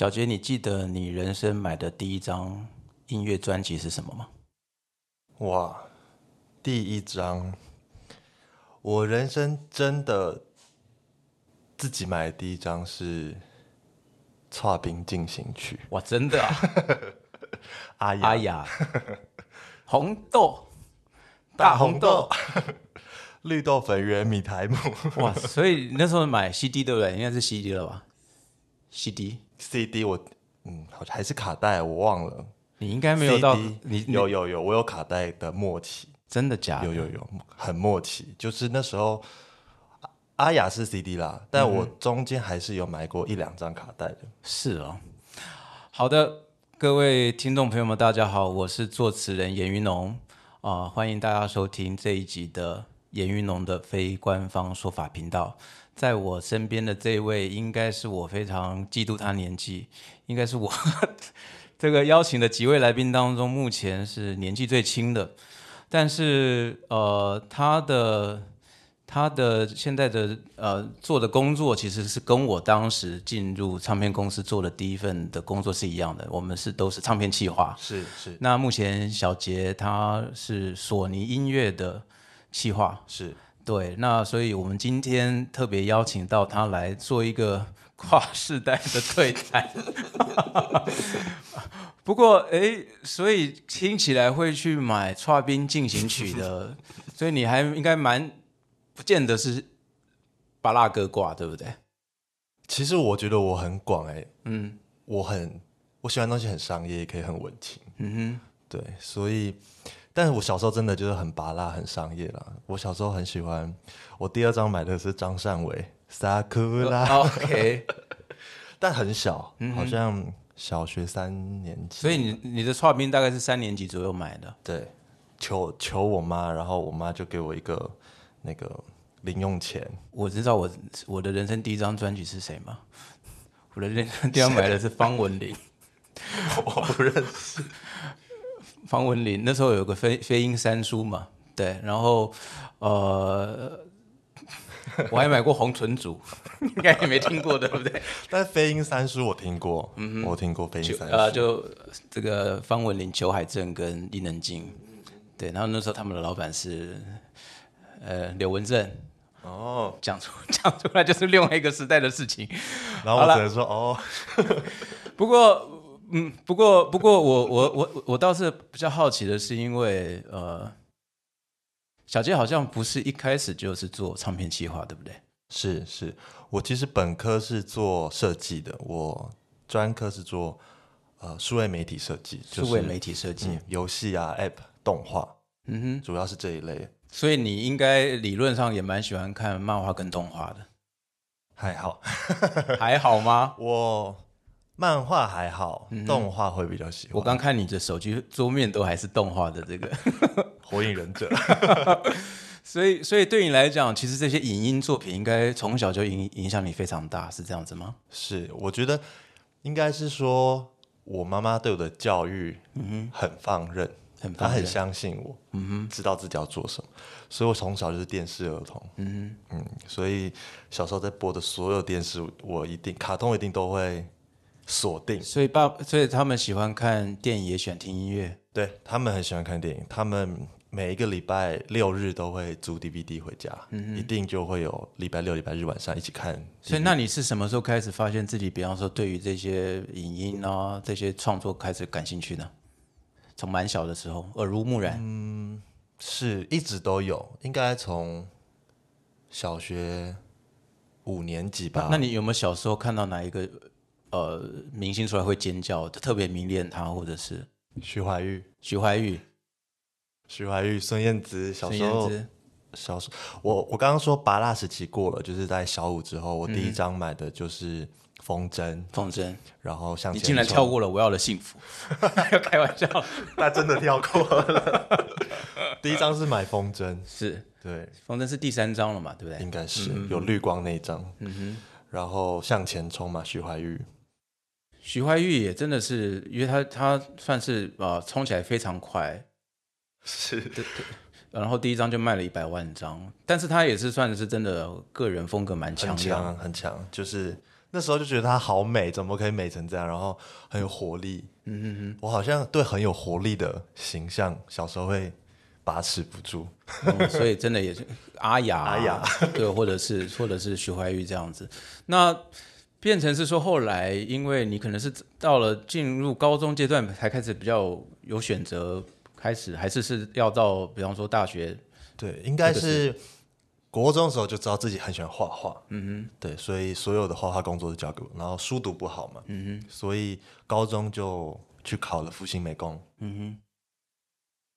小杰，你记得你人生买的第一张音乐专辑是什么吗？哇，第一张，我人生真的自己买的第一张是《跨冰进行曲》。哇，真的啊！阿雅，阿雅，红豆，大红豆，绿豆粉圆米苔木。哇，所以你那时候买 CD 对不对？应该是 CD 了吧？CD，CD 我嗯，好像还是卡带，我忘了。你应该没有到 CD 你你有有有，我有卡带的末期，真的假的？有有有，很末期，就是那时候。阿阿雅是 CD 啦，但我中间还是有买过一两张卡带的。是哦。好的，各位听众朋友们，大家好，我是作词人严云龙啊、欢迎大家收听这一集的严云龙的非官方说法频道。在我身边的这位，应该是我非常嫉妒他年纪，应该是我这个邀请的几位来宾当中，目前是年纪最轻的。但是呃，他的他的现在的呃做的工作其实是跟我当时进入唱片公司做的第一份的工作是一样的，我们是都是唱片企划。是是那目前小杰他是索尼音乐的企划，是，对，那所以我们今天特别邀请到他来做一个 跨世代的对谈。不过，哎，所以听起来会去买《跨冰进行曲》的，所以你还应该蛮不见得是巴拉哥挂，对不对？其实我觉得我很广哎、嗯我很我喜欢的东西很商业，也可以很文青，嗯哼对，所以，但是我小时候真的就是很拔辣，很商业啦。我小时候很喜欢，我第二张买的是张善伟《萨库哼拉》，，OK，但很小，好像小学三年级。所以你你的跨冰大概是三年级左右买的，对，求求我妈，然后我妈就给我一个那个零用钱，我知道我我的人生第一张专辑是谁吗？我的人生第一张买的是方文琳。我不认识。方文琳那时候有个飞飞鹰三叔嘛，对，然后呃，我还买过红唇组，应该也没听过，对不对？但飞鹰三叔我听过，我听过飞鹰三叔。呃，就这个方文琳、裘海正跟伊能静，对，然后那时候他们的老板是呃刘文正，哦，讲出讲出来就是另外一个时代的事情。然后我只能说哦，不过，嗯，不过，不过我，我，我，我倒是比较好奇的是，因为呃，小杰好像不是一开始就是做唱片企划，对不对？是是，我其实本科是做设计的，我专科是做呃数位媒体设计，就是数位媒体设计。嗯游戏啊、App、动画，嗯哼，主要是这一类。所以你应该理论上也蛮喜欢看漫画跟动画的，还好，还好吗？我漫画还好，动画会比较喜欢。嗯我刚看你的手机桌面都还是动画的这个，火影忍者，所以，所以对你来讲，其实这些影音作品应该从小就影影响你非常大，是这样子吗？是我觉得应该是说我妈妈对我的教育，很放任，她很很放任。相信我，嗯哼，知道自己要做什么，所以我从小就是电视儿童，嗯嗯，所以小时候在播的所有电视，我一定卡通一定都会锁定，所以爸，所以他们喜欢看电影，也喜欢听音乐。对他们很喜欢看电影，他们每一个礼拜六日都会租 DVD 回家，嗯一定就会有礼拜六、礼拜日晚上一起看。所以，那你是什么时候开始发现自己，比方说对于这些影音啊、这些创作开始感兴趣呢？从蛮小的时候，耳濡目染。嗯是一直都有，应该从小学五年级吧。那你有没有小时候看到哪一个呃明星出来会尖叫，特别迷恋他，或者是徐怀钰、徐怀钰、徐怀钰、孙燕姿，小孙时候？小时候我我刚刚说拔蜡时期过了，就是在小五之后，我第一张买的就是风筝，风筝，然后向前你竟然跳过了我要的幸福，开玩笑，他真的跳过了。第一张是买风筝，是。对，风筝是第三张了嘛，对不对？应该是有绿光那一张。嗯哼，然后向前冲嘛，徐怀钰。徐怀钰也真的是，因为他他算是呃冲起来非常快，是然后第一张就卖了一百万张，但是他也是算是真的个人风格蛮强很的，强很强，就是那时候就觉得她好美，怎么可以美成这样？然后很有活力。嗯嗯嗯，我好像对很有活力的形象，小时候会把持不住。嗯所以真的也是阿雅、阿雅，对，或者是或者是徐怀钰这样子。那变成是说，后来因为你可能是到了进入高中阶段才开始比较有选择，开始还是是要到比方说大学，对，应该是国中的时候就知道自己很喜欢画画。嗯哼，对，所以所有的画画工作都交给我。然后书读不好嘛，嗯哼，所以高中就去考了复兴美工。嗯哼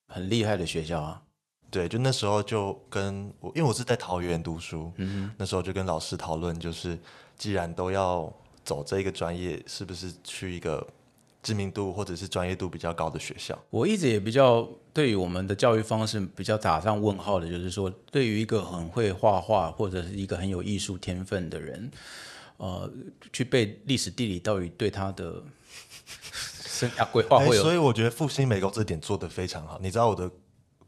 很厉害的学校啊。对，就那时候就跟我，因为我是在桃园读书，嗯那时候就跟老师讨论，就是既然都要走这一个专业，是不是去一个知名度或者是专业度比较高的学校？我一直也比较对于我们的教育方式比较打上问号的，就是说，对于一个很会画画或者是一个很有艺术天分的人，呃，去背历史地理，到底对他的生涯规划哎会有所以我觉得复兴美工这点做得非常好。你知道我的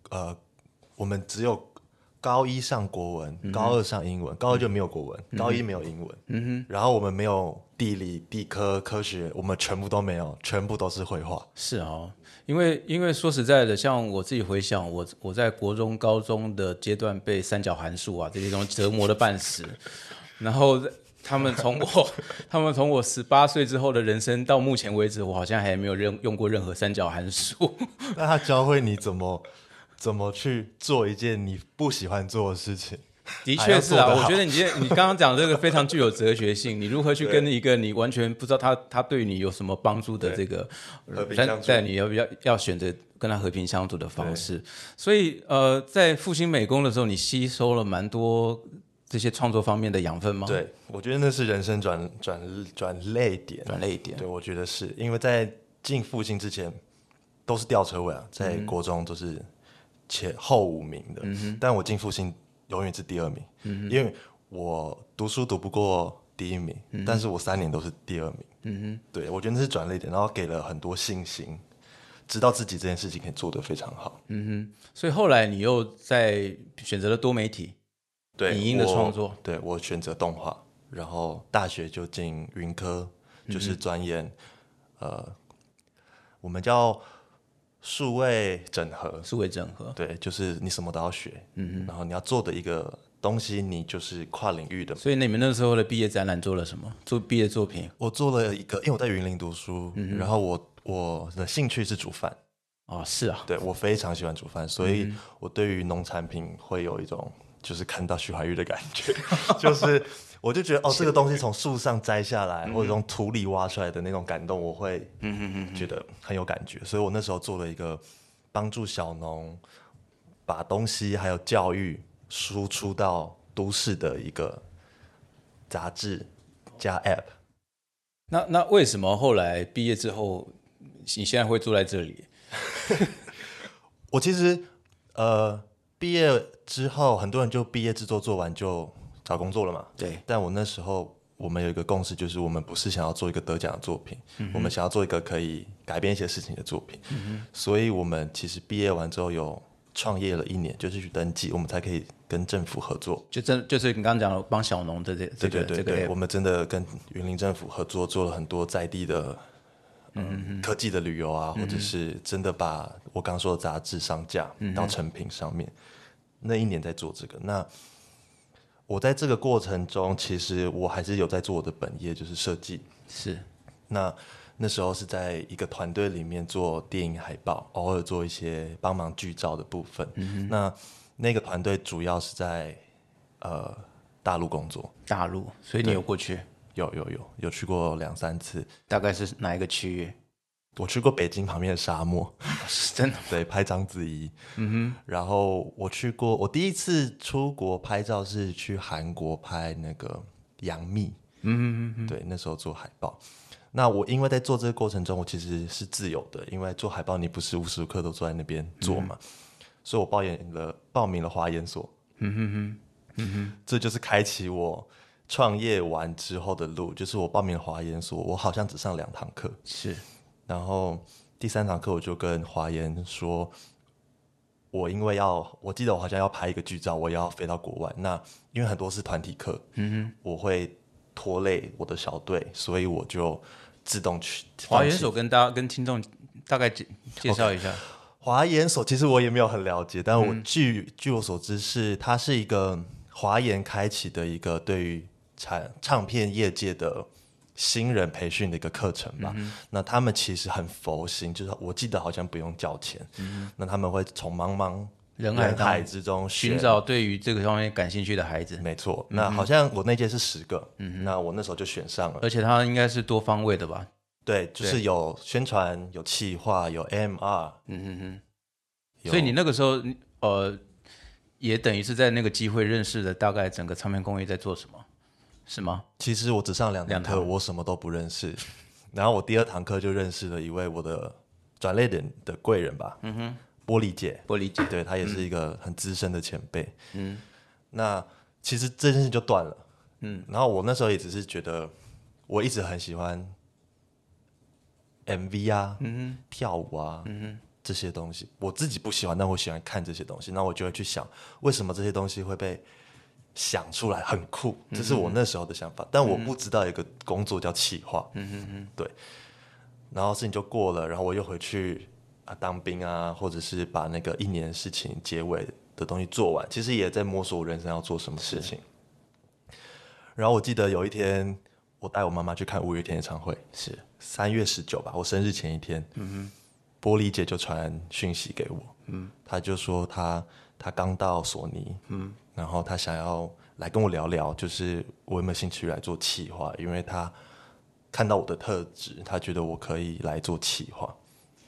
呃，我们只有高一上国文，嗯高二上英文，高二就没有国文，高一没有英文，嗯哼，然后我们没有地理、地科、科学，我们全部都没有，全部都是绘画。是哦，因为因为说实在的，像我自己回想，我我在国中、高中的阶段被三角函数啊这些东西折磨的半死，然后他们从我他们从我十八岁之后的人生到目前为止，我好像还没有任用过任何三角函数。那他教会你怎么怎么去做一件你不喜欢做的事情。的确是啊，我觉得你今天你刚刚讲这个非常具有哲学性，你如何去跟一个你完全不知道他他对你有什么帮助的这个但和平相处在你要要要选择跟他和平相处的方式。所以呃，在复兴美工的时候，你吸收了蛮多这些创作方面的养分吗？，对，我觉得那是人生转转转泪点。转泪点。对，我觉得是因为在进复兴之前都是吊车尾啊，在国中都是前后五名的，但我进复兴永远是第二名，因为我读书读不过第一名，但是我三年都是第二名。嗯哼，对我觉得那是转捩点，然后给了很多信心，知道自己这件事情可以做得非常好。所以后来你又在选择了多媒体，对影音的我创作，对我选择动画，然后大学就进云科，就是钻研、呃，我们叫数位整合，数位整合。对，就是你什么都要学，嗯然后你要做的一个东西，你就是跨领域的。所以你们那时候的毕业展览做了什么？做毕业作品？我做了一个，因为我在云林读书，然后我我的兴趣是煮饭，哦，是啊，对我非常喜欢煮饭，所以我对于农产品会有一种就是看到徐怀钰的感觉，就是我就觉得哦，这个东西从树上摘下来，或者从土里挖出来的那种感动，我会觉得很有感觉，所以我那时候做了一个帮助小农把东西还有教育输出到都市的一个杂志加 App。那那为什么后来毕业之后，你现在会住在这里？我其实呃毕业之后，很多人就毕业制作做完就找工作了嘛。对，但我那时候我们有一个共识，就是我们不是想要做一个得奖的作品，我们想要做一个可以改变一些事情的作品。嗯所以我们其实毕业完之后有创业了一年，就是去登记，我们才可以跟政府合作。就真就是你刚刚讲的帮小农的这这对个这个对对对，app 我们真的跟云林政府合作，做了很多在地的。嗯，科技的旅游啊，或者是真的把我刚说的杂志上架到成品上面，那一年在做这个。那我在这个过程中，其实我还是有在做我的本业，就是设计。是那那时候是在一个团队里面做电影海报，偶尔做一些帮忙剧照的部分。那那个团队主要是在呃大陆工作，大陆，所以你有过去，有有有有去过两三次。大概是哪一个区域？我去过北京旁边的沙漠，是真的 对，拍章子怡。嗯哼。然后我去过，我第一次出国拍照是去韩国拍那个杨幂。嗯嗯嗯。对，那时候做海报。那我因为在做这个过程中，我其实是自由的，因为做海报你不是无时无刻都坐在那边做嘛，所以我报演了报名了华研所。嗯哼哼，嗯哼，这就是开启我创业完之后的路，就是我报名了华研所，我好像只上两堂课，是然后第三堂课我就跟华研说，我因为要，我记得我好像要拍一个剧照，我也要飞到国外。那因为很多是团体课，嗯哼，我会拖累我的小队，所以我就自动去华研所跟大家跟听众大概介介绍一下。华研所其实我也没有很了解，但我据、据我所知是它是一个华研开启的一个对于产唱片业界的新人培训的一个课程吧。那他们其实很佛心，就是我记得好像不用交钱。嗯那他们会从茫茫人海当海之中寻找对于这个方面感兴趣的孩子，没错，那好像我那届是十个，嗯那我那时候就选上了。而且他应该是多方位的吧？对，就是有宣传、有企划、有 MR，嗯哼哼。所以你那个时候呃，也等于是在那个机会认识了大概整个唱片工业在做什么，是吗？其实我只上两堂课，堂我什么都不认识。然后我第二堂课就认识了一位我的转类点的贵人吧，嗯哼，玻璃姐，玻璃姐。对她也是一个很资深的前辈。嗯，那其实这件事就断了。嗯，然后我那时候也只是觉得，我一直很喜欢 MV 啊，嗯跳舞啊，嗯这些东西，我自己不喜欢，但我喜欢看这些东西。那我就会去想，为什么这些东西会被想出来，很酷，这是我那时候的想法。但我不知道有一个工作叫企划。嗯哼哼，对。然后事情就过了，然后我又回去啊当兵啊，或者是把那个一年事情结尾的东西做完。其实也在摸索我人生要做什么事情。然后我记得有一天，我带我妈妈去看五月天演唱会，是三月十九吧，我生日前一天。嗯哼，玻璃姐就传讯息给我，嗯，她就说她她刚到索尼，嗯，然后他想要来跟我聊聊，就是我有没有兴趣来做企划，因为他看到我的特质，他觉得我可以来做企划。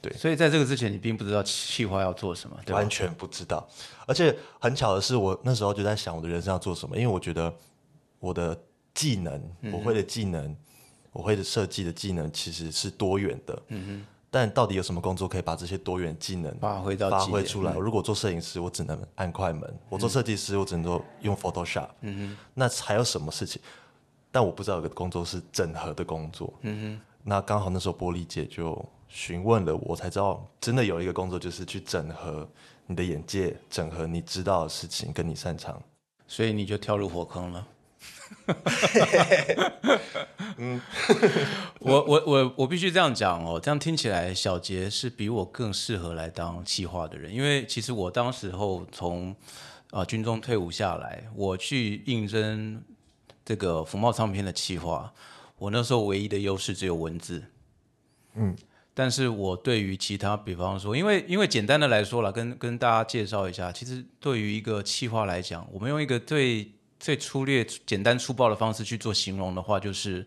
对所以在这个之前，你并不知道企划要做什么，对？完全不知道。而且很巧的是，我那时候就在想我的人生要做什么，因为我觉得我的技能，我会的技能，我会的设计的技能其实是多元的。嗯但到底有什么工作可以把这些多元技能发挥到发挥出来？如果做摄影师，我只能按快门；我做设计师，我只能做用 Photoshop。嗯那还有什么事情？但我不知道有个工作是整合的工作。嗯那刚好那时候玻璃姐就询问了，我才知道真的有一个工作就是去整合你的眼界，整合你知道的事情跟你擅长。所以你就跳入火坑了。嗯，我我我我必须这样讲哦，这样听起来小杰是比我更适合来当企划的人，因为其实我当时候从啊、呃军中退伍下来，我去应征这个福茂唱片的企划，我那时候唯一的优势只有文字，嗯，但是我对于其他，比方说，因为因为简单的来说了，跟跟大家介绍一下，其实对于一个企划来讲，我们用一个最最粗略、简单粗暴的方式去做形容的话，就是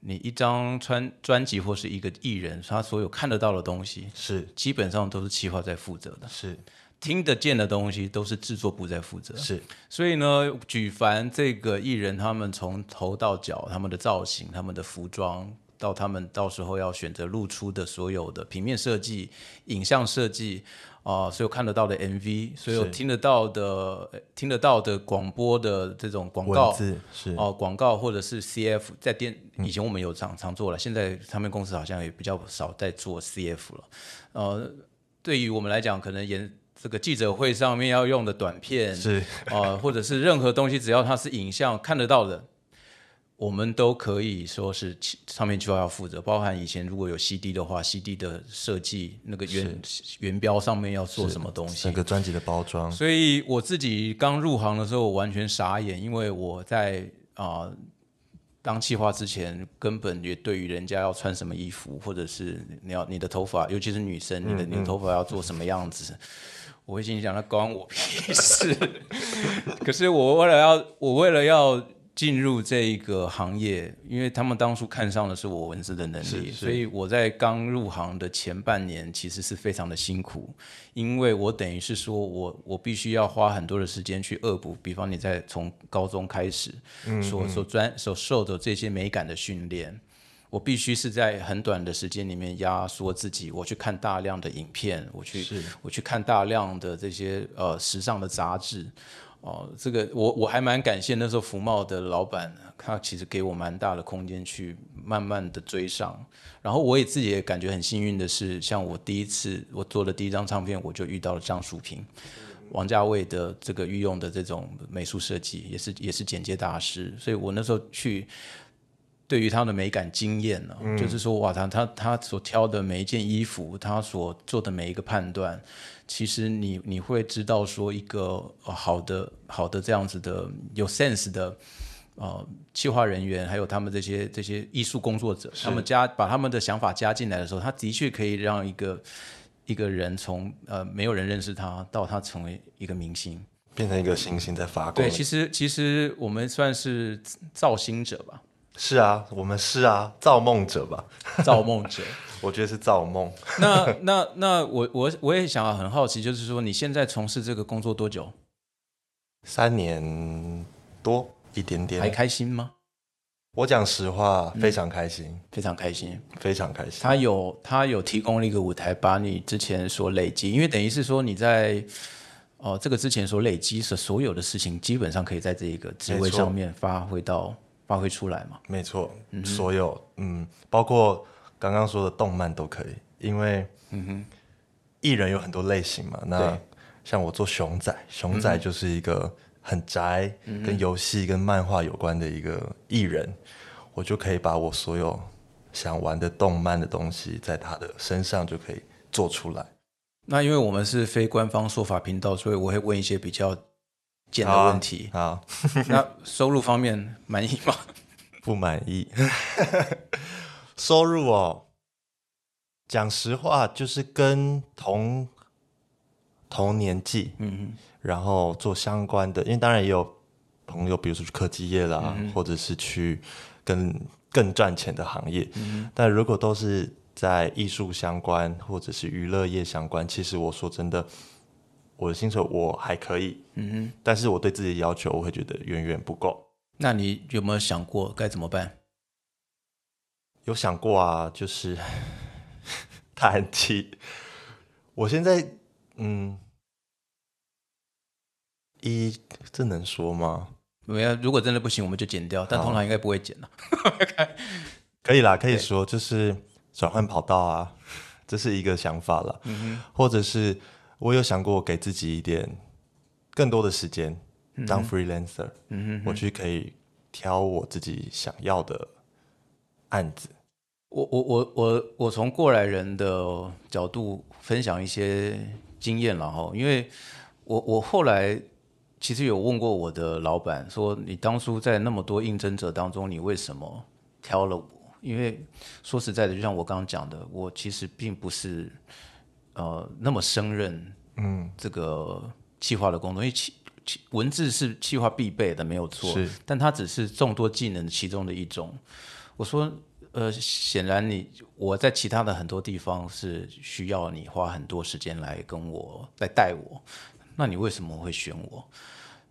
你一张专专辑或是一个艺人，他所有看得到的东西，是。基本上都是企划在负责的，是。听得见的东西都是制作部在负责。是，所以呢，举凡这个艺人他们从头到脚，他们的造型、他们的服装，到他们到时候要选择露出的所有的平面设计、影像设计啊、所有看得到的 MV，所有听得到的、呃听得到的广播的这种广告字是。哦，广告或者是 CF，在电以前我们有常常做了，现在唱片公司好像也比较少在做 CF 了。呃，对于我们来讲，可能演这个记者会上面要用的短片，是。呃，或者是任何东西，只要它是影像看得到的，我们都可以说是其唱片计划要负责，包含以前如果有 CD 的话，CD 的设计那个原原标上面要做什么东西。整，个专辑的包装，所以我自己刚入行的时候，我完全傻眼，因为我在啊、当企划之前，根本也对于人家要穿什么衣服，或者是你要你的头发，尤其是女生，你的你的头发要做什么样子，我会心里想，那关我屁事。可是我为了要，我为了要进入这一个行业，因为他们当初看上的是我文字的能力，所以我在刚入行的前半年其实是非常的辛苦，因为我等于是说我我必须要花很多的时间去恶补，比方你在从高中开始所所专所受的这些美感的训练。我必须是在很短的时间里面压缩自己，我去看大量的影片，我去我去看大量的这些呃时尚的杂志，哦、这个我我还蛮感谢那时候福茂的老板，他其实给我蛮大的空间去慢慢的追上。然后我也自己也感觉很幸运的是，像我第一次我做的第一张唱片，我就遇到了张淑平。王家卫的这个御用的这种美术设计，也是也是剪接大师，所以我那时候去。对于他的美感经验呢，就是说，哇，他他他所挑的每一件衣服，他所做的每一个判断，其实你你会知道说，一个好的好的这样子的有 sense 的呃企划人员，还有他们这些这些艺术工作者，他们加把他们的想法加进来的时候，他的确可以让一个一个人从呃没有人认识他，到他成为一个明星，变成一个星星在发光。对，其实其实我们算是造星者吧。是啊，我们是啊，造梦者吧？造梦者，我觉得是造梦。那那那我我我也想很好奇，就是说你现在从事这个工作多久？三年多一点点。还开心吗？我讲实话，非常开心，非常开心，非常开心。他有他有提供了一个舞台，把你之前所累积，因为等于是说你在哦这个之前所累积的所有的事情，基本上可以在这一个职位上面发挥到。发挥出来嘛？没错，所有嗯，包括刚刚说的动漫都可以，因为嗯哼，艺人有很多类型嘛。那像我做熊仔，熊仔就是一个很宅，跟游戏跟漫画有关的一个艺人，我就可以把我所有想玩的动漫的东西，在他的身上就可以做出来。那因为我们是非官方说法频道，所以我会问一些比较。简的问题好，那收入方面满意吗？不满意。收入哦，讲实话，就是跟同同年纪，嗯然后做相关的，因为当然也有朋友，比如说去科技业啦，或者是去跟更赚钱的行业。嗯但如果都是在艺术相关或者是娱乐业相关，其实我说真的。我的薪水我还可以，嗯哼，但是我对自己的要求，我会觉得远远不够。那你有没有想过该怎么办？有想过啊，就是 叹气。我现在，嗯，一这能说吗？没有，如果真的不行，我们就剪掉。但通常应该不会剪了。可以啦，可以说就是转换跑道啊，这是一个想法了。嗯哼，或者是。我有想过给自己一点更多的时间当 freelancer，我去可以挑我自己想要的案子。我我我我我从过来人的角度分享一些经验了哈，因为我我后来其实有问过我的老板说，你当初在那么多应征者当中，你为什么挑了我？因为说实在的，就像我刚刚讲的，我其实并不是。呃，那么胜任嗯这个企划的工作，因为企文字是企划必备的，没有错。是，但它只是众多技能其中的一种。我说，呃，显然你我在其他的很多地方是需要你花很多时间来跟我来带我，那你为什么会选我？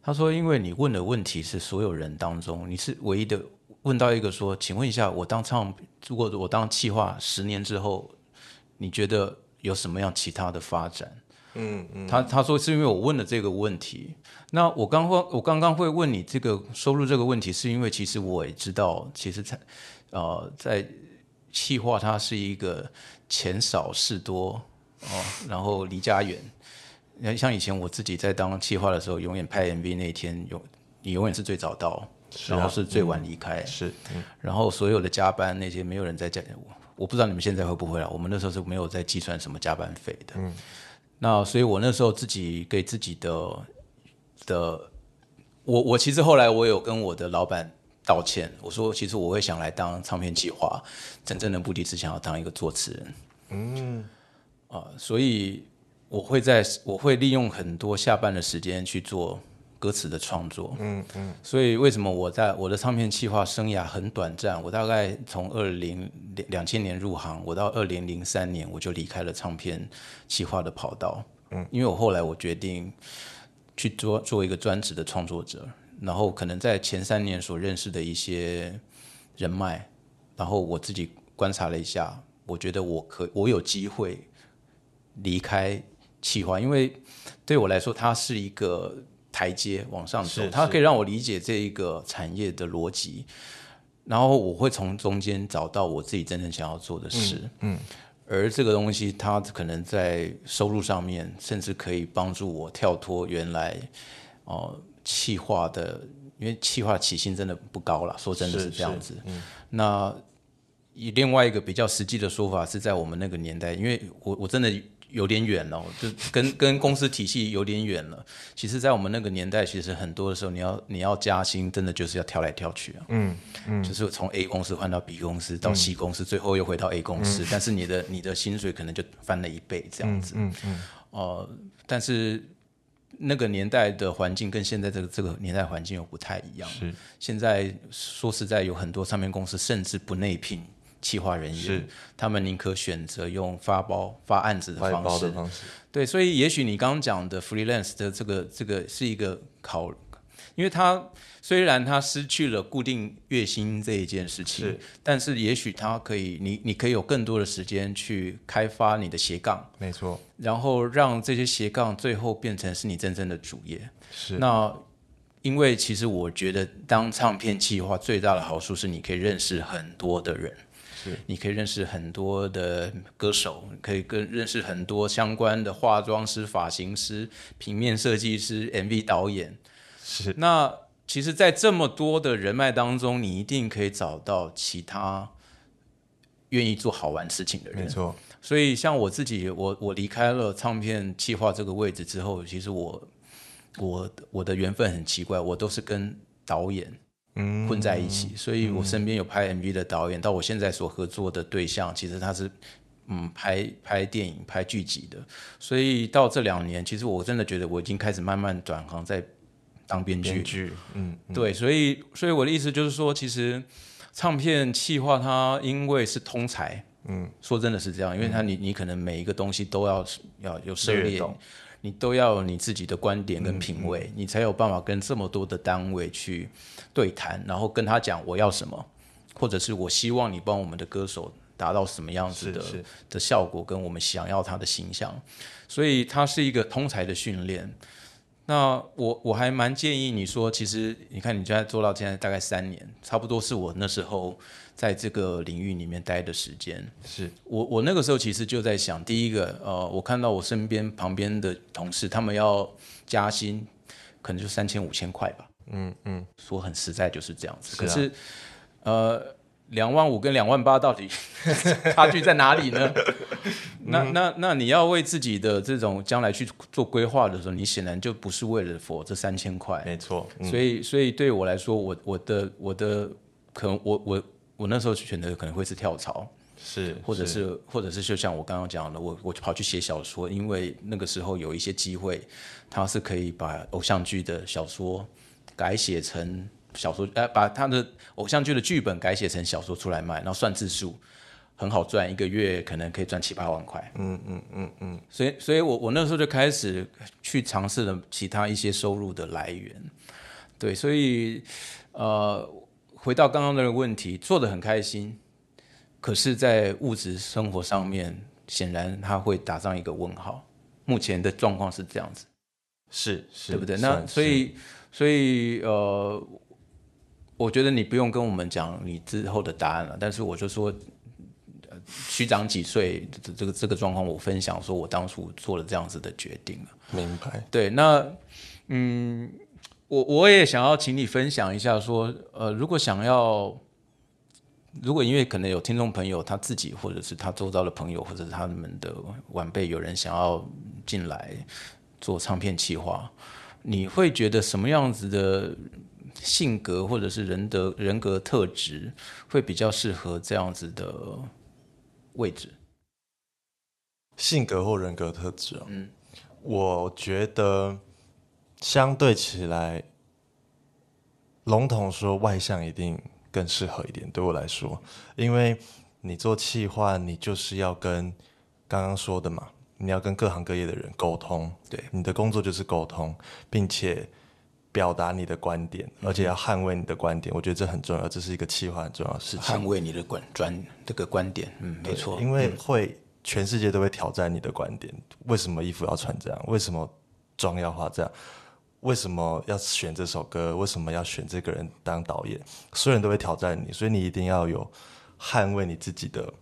他说，因为你问的问题是所有人当中你是唯一的问到一个说，请问一下，我当唱如果我当企划十年之后，你觉得？有什么样其他的发展？嗯嗯，他他说是因为我问了这个问题。那我刚刚我刚刚会问你这个收入这个问题，是因为其实我也知道，其实在呃在气化它是一个钱少事多哦，然后离家远。像以前我自己在当气化的时候，永远拍 MV 那一天，永你永远是最早到，然后是最晚离开，是，然后所有的加班那些没有人在家。我不知道你们现在会不会了。我们那时候是没有在计算什么加班费的。嗯，那所以我那时候自己给自己的的，我我其实后来我有跟我的老板道歉，我说其实我会想来当唱片企划，真正的目的是想要当一个作词人。嗯，啊，所以我会在我会利用很多下班的时间去做。歌词的创作，嗯嗯，所以为什么我在我的唱片企划生涯很短暂？我大概从二零两千年入行，我到二零零三年我就离开了唱片企划的跑道，嗯，因为我后来我决定去做做一个专职的创作者，然后可能在前三年所认识的一些人脉，然后我自己观察了一下，我觉得我可我有机会离开企划，因为对我来说，它是一个。台阶往上走，它可以让我理解这一个产业的逻辑，然后我会从中间找到我自己真正想要做的事。嗯，而这个东西它可能在收入上面，甚至可以帮助我跳脱原来哦气化的，因为气化起薪真的不高了，说真的是这样子。那以另外一个比较实际的说法，是在我们那个年代，因为我我真的有点远了，就跟跟公司体系有点远了。其实，在我们那个年代，其实很多的时候，你要你要加薪，真的就是要跳来跳去啊。嗯嗯，就是从 A 公司换到 B 公司，到 C 公司，最后又回到 A 公司，但是你的你的薪水可能就翻了一倍这样子。嗯嗯。哦，但是那个年代的环境跟现在这个这个年代环境又不太一样。是。现在说实在，有很多唱片公司甚至不内聘。企划人员，他们宁可选择用发包发案子的方式，对，所以也许你刚刚讲的 freelance 的这个这个是一个考，因为他虽然他失去了固定月薪这一件事情，但是也许他可以，你你可以有更多的时间去开发你的斜杠，没错，然后让这些斜杠最后变成是你真正的主业。是，那因为其实我觉得当唱片企划最大的好处是你可以认识很多的人。你可以认识很多的歌手，可以跟认识很多相关的化妆师、发型师、平面设计师、MV 导演。是。那其实，在这么多的人脉当中，你一定可以找到其他愿意做好玩事情的人。没错。所以，像我自己，我我离开了唱片企划这个位置之后，其实我我我的缘分很奇怪，我都是跟导演。混在一起，所以我身边有拍 MV 的导演，到我现在所合作的对象，其实他是嗯拍拍电影、拍剧集的。所以到这两年，其实我真的觉得我已经开始慢慢转行在当编剧。嗯，对，所以所以我的意思就是说，其实唱片企划它因为是通才，嗯，说真的是这样，因为它你你可能每一个东西都要要有涉猎。你都要有你自己的观点跟品味，你才有办法跟这么多的单位去对谈，然后跟他讲我要什么，或者是我希望你帮我们的歌手达到什么样子的的效果，跟我们想要他的形象，所以它是一个通才的训练。那我我还蛮建议你说，其实你看你现在做到现在大概三年，差不多是我那时候。在这个领域里面待的时间，是我我那个时候其实就在想，第一个，呃，我看到我身边旁边的同事，他们要加薪，可能就三千五千块吧。嗯嗯，说很实在就是这样子。可是，呃，两万五跟两万八到底 差距在哪里呢？那那那你要为自己的这种将来去做规划的时候，你显然就不是为了佛这三千块。没错。所以所以对我来说，我我的我的可能我我。我那时候选择可能会是跳槽，是，或者是，或者是就像我刚刚讲的，我我跑去写小说，因为那个时候有一些机会，他是可以把偶像剧的小说改写成小说，呃，把他的偶像剧的剧本改写成小说出来卖，然后算字数，很好赚，一个月可能可以赚七八万块。嗯嗯嗯嗯，所以，所以我我那时候就开始去尝试了其他一些收入的来源，对，所以，呃。回到刚刚那个问题，做的很开心，可是，在物质生活上面，显然他会打上一个问号。目前的状况是这样子，是是，对不对？那所以，所以，呃，我觉得你不用跟我们讲你之后的答案了。但是，我就说，区长几岁，这这个这个状况，我分享说我当初做了这样子的决定了。明白。对，那，嗯。我我也想要请你分享一下，说，呃，如果想要，如果因为可能有听众朋友他自己或者是他周遭的朋友或者是他们的晚辈有人想要进来做唱片企划，你会觉得什么样子的性格或者是人的人格特质会比较适合这样子的位置？性格或人格特质啊？嗯，我觉得。相对起来，笼统说，外向一定更适合一点。对我来说，因为你做企划，你就是要跟刚刚说的嘛，你要跟各行各业的人沟通。对，你的工作就是沟通，并且表达你的观点，而且要捍卫你的观点。我觉得这很重要，这是一个企划很重要的事情。捍卫你的观专这个观点，嗯，没错。因为会全世界都会挑战你的观点。为什么衣服要穿这样？为什么妆要化这样？为什么要选这首歌？为什么要选这个人当导演？所有人都会挑战你，所以你一定要有捍卫你自己的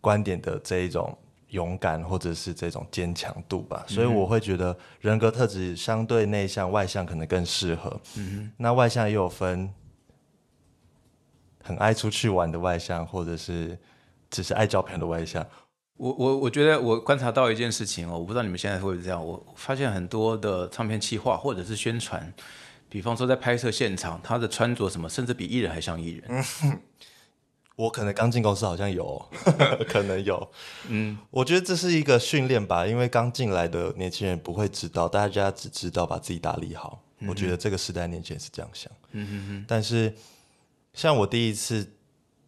观点的这一种勇敢或者是这种坚强度吧。所以我会觉得人格特质相对内向，外向可能更适合。嗯那外向也有分，很爱出去玩的外向，或者是只是爱交朋友的外向。我我我觉得我观察到一件事情哦，我不知道你们现在会不会这样。我发现很多的唱片企划或者是宣传，比方说在拍摄现场，他的穿着什么，甚至比艺人还像艺人。我可能刚进公司，好像有，可能有。嗯，我觉得这是一个训练吧，因为刚进来的年轻人不会知道，大家只知道把自己打理好。我觉得这个时代年轻人是这样想。嗯哼哼。但是像我第一次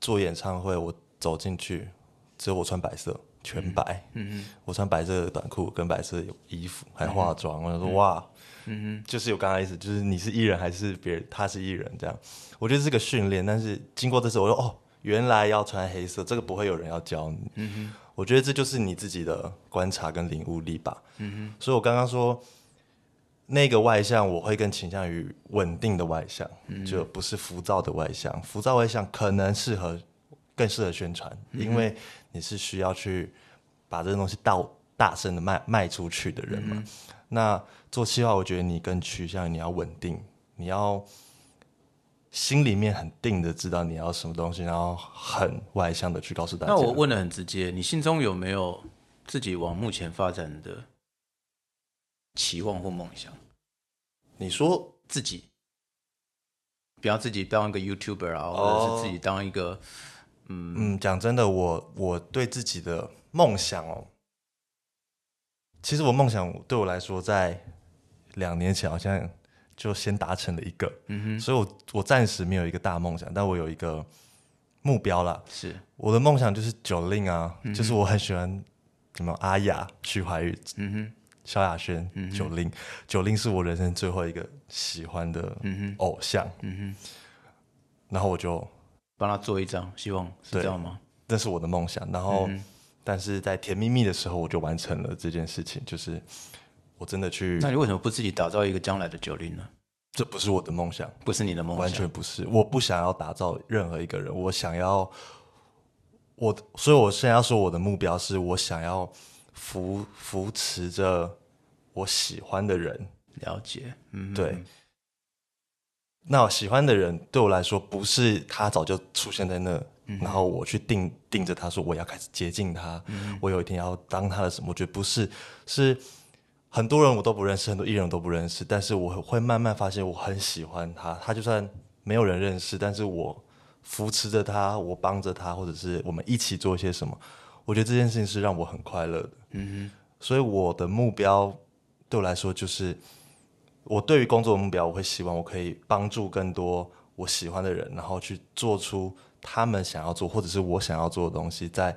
做演唱会，我走进去，只有我穿白色。全白，嗯我穿白色的短裤跟白色的衣服，还化妆。我想说，哇，嗯就是有刚才意思，就是你是艺人还是别人，他是艺人这样。我觉得是个训练，但是经过这次，我说哦，原来要穿黑色，这个不会有人要教你。嗯我觉得这就是你自己的观察跟领悟力吧。嗯所以我刚刚说那个外向，我会更倾向于稳定的外向，就不是浮躁的外向。浮躁外向可能适合。更适合宣传，因为你是需要去把这个东西到大声的卖卖出去的人嘛。那做企划，我觉得你更趋向你要稳定，你要心里面很定的知道你要什么东西，然后很外向的去告诉大家。那我问的很直接，你心中有没有自己往目前发展的期望或梦想？你说自己，比方自己当一个 YouTuber 啊，或者是自己当一个。嗯嗯讲真的，我我对自己的梦想哦，其实我梦想对我来说，在两年前好像就先达成了一个，嗯哼，所以我我暂时没有一个大梦想，但我有一个目标啦。是。我的梦想就是九令啊，就是我很喜欢什么阿雅、徐怀钰，嗯哼，萧亚轩，九令，九令是我人生最后一个喜欢的偶像，嗯哼，然后我就。帮他做一张，希望是这样吗？这是我的梦想。然后，但是在甜蜜蜜的时候，我就完成了这件事情，就是我真的去。那你为什么不自己打造一个将来的九零呢？这不是我的梦想，不是你的梦想，完全不是。我不想要打造任何一个人，我想要我，所以我现在要说我的目标是我想要扶扶持着我喜欢的人。了解，嗯，对。那我喜欢的人对我来说，不是他早就出现在那，然后我去定定着他说我要开始接近他，我有一天要当他的什么？我觉得不是，是很多人我都不认识，很多艺人我都不认识，但是我会慢慢发现我很喜欢他。他就算没有人认识，但是我扶持着他，我帮着他，或者是我们一起做一些什么，我觉得这件事情是让我很快乐的。嗯哼，所以我的目标对我来说就是。我对于工作的目标，我会希望我可以帮助更多我喜欢的人，然后去做出他们想要做或者是我想要做的东西，在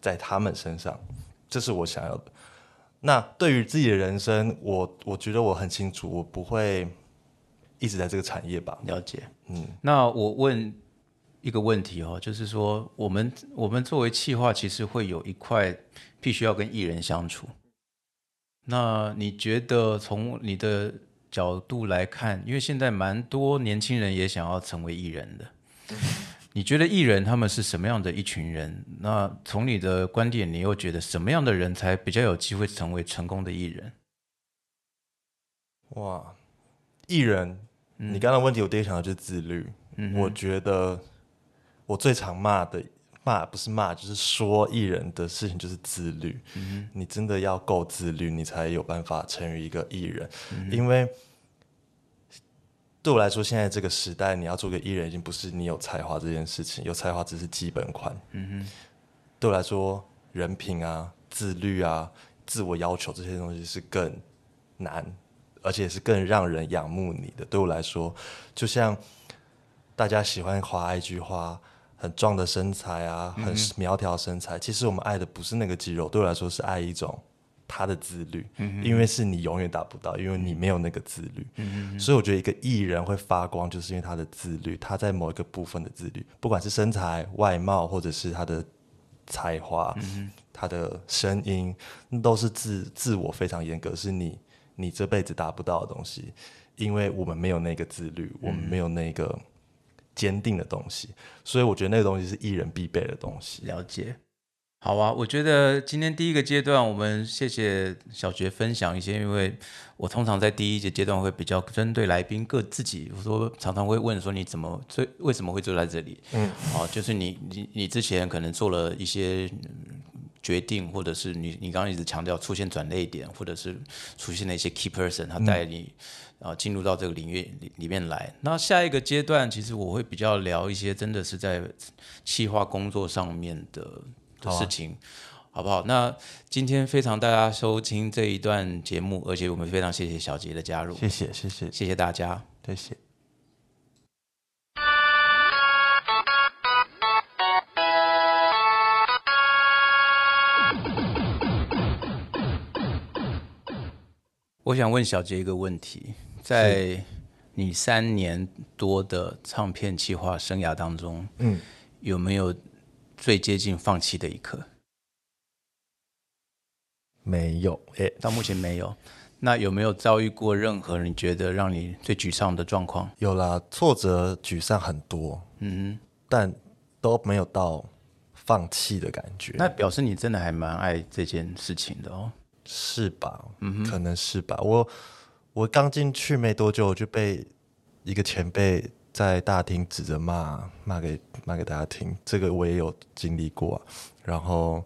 在他们身上，这是我想要的。那对于自己的人生，我我觉得我很清楚，我不会一直在这个产业吧。了解，嗯。那我问一个问题哦，就是说，我们我们作为企划，其实会有一块必须要跟艺人相处。那你觉得从你的角度来看，因为现在蛮多年轻人也想要成为艺人的。你觉得艺人他们是什么样的一群人？那从你的观点，你又觉得什么样的人才比较有机会成为成功的艺人？哇，艺人，你刚刚问题我第一想到就是自律。我觉得我最常骂的骂不是骂，就是说艺人的事情就是自律。你真的要够自律，你才有办法成为一个艺人，因为。对我来说，现在这个时代，你要做个艺人，已经不是你有才华这件事情，有才华只是基本款。嗯哼，对我来说，人品啊、自律啊、自我要求这些东西是更难，而且是更让人仰慕你的。对我来说，就像大家喜欢花一句话，很壮的身材啊，很苗条身材，其实我们爱的不是那个肌肉，对我来说是爱一种。他的自律，因为是你永远达不到，因为你没有那个自律，所以我觉得一个艺人会发光，就是因为他的自律，他在某一个部分的自律，不管是身材、外貌，或者是他的才华、他的声音，都是自自我非常严格，是你你这辈子达不到的东西，因为我们没有那个自律，我们没有那个坚定的东西，所以我觉得那个东西是艺人必备的东西。了解。好啊，我觉得今天第一个阶段，我们谢谢小杰分享一些，因为我通常在第一节阶段会比较针对来宾各自己，我说常常会问说你怎么最为什么会坐在这里？嗯，哦，就是你你你之前可能做了一些嗯决定，或者是你你刚刚一直强调出现转类点，或者是出现了一些 key person，他带你啊进入到这个领域里里面来。那下一个阶段，其实我会比较聊一些真的是在企划工作上面的的事情。好不好？那今天非常大家收听这一段节目，而且我们非常谢谢小杰的加入，谢谢谢谢谢谢大家。谢谢。我想问小杰一个问题，在你三年多的唱片企划生涯当中，嗯，有没有最接近放弃的一刻？没有，诶、到目前没有。那有没有遭遇过任何你觉得让你最沮丧的状况？有啦，挫折、沮丧很多，嗯但都没有到放弃的感觉，。那表示你真的还蛮爱这件事情的哦。是吧？嗯可能是吧。我我刚进去没多久，我就被一个前辈在大厅指着骂，骂给骂给大家听。这个我也有经历过、啊。然后，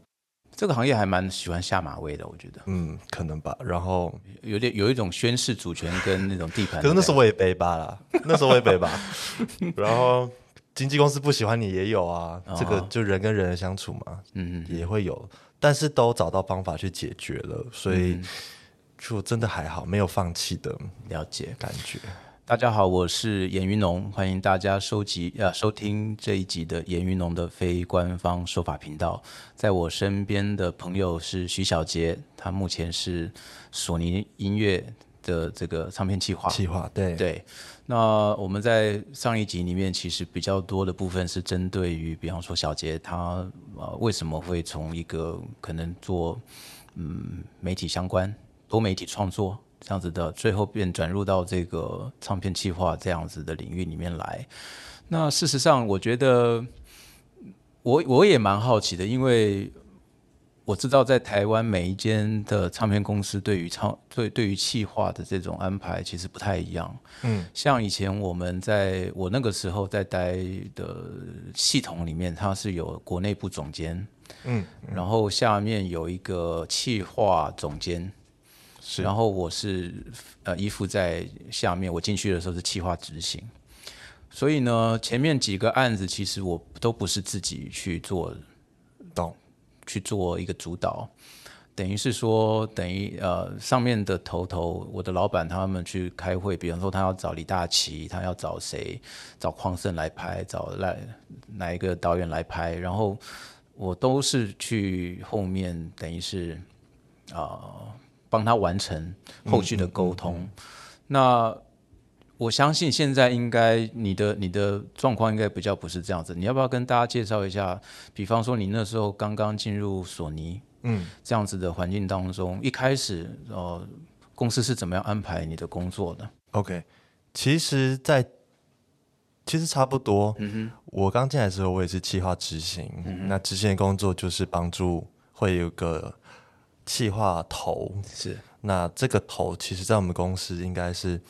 这个行业还蛮喜欢下马威的，我觉得嗯，可能吧。然后，有点有一种宣示主权跟那种地盘。可是那时候我也背吧啦，那时候我也背吧。然后，经纪公司不喜欢你也有啊，这个就人跟人的相处嘛，嗯也会有，但是都找到方法去解决了，所以就真的还好，没有放弃的了解。感觉。大家好，我是严云龙，欢迎大家收集呃收听这一集的严云龙的非官方说法频道。在我身边的朋友是徐小杰，他目前是索尼音乐的这个唱片企划。计划对对，那我们在上一集里面其实比较多的部分是针对于，比方说小杰他呃为什么会从一个可能做嗯媒体相关多媒体创作这样子的，最后便转入到这个唱片企划这样子的领域里面来。那事实上，我觉得我我也蛮好奇的，因为我知道在台湾每一间的唱片公司对于唱对对于企划的这种安排其实不太一样。嗯，像以前我们在我那个时候在待的系统里面，它是有国内部总监，嗯，然后下面有一个企划总监，是。然后我是呃依附在下面，我进去的时候是企划执行，所以呢，前面几个案子其实我都不是自己去做懂去做一个主导，等于是说，等于呃上面的头头，我的老板他们去开会，比方说他要找李大齐，他要找谁，找匡胜来拍，找来哪一个导演来拍，然后我都是去后面等于是啊、帮他完成后续的沟通。那我相信现在应该你的你的状况应该比较不是这样子，你要不要跟大家介绍一下？比方说你那时候刚刚进入索尼，嗯，这样子的环境当中，一开始呃公司是怎么样安排你的工作的？OK，其实在，其实差不多。嗯我刚进来的时候，我也是计划执行。嗯那执行的工作就是帮助会有个企划头。是那这个头，其实在我们公司应该是，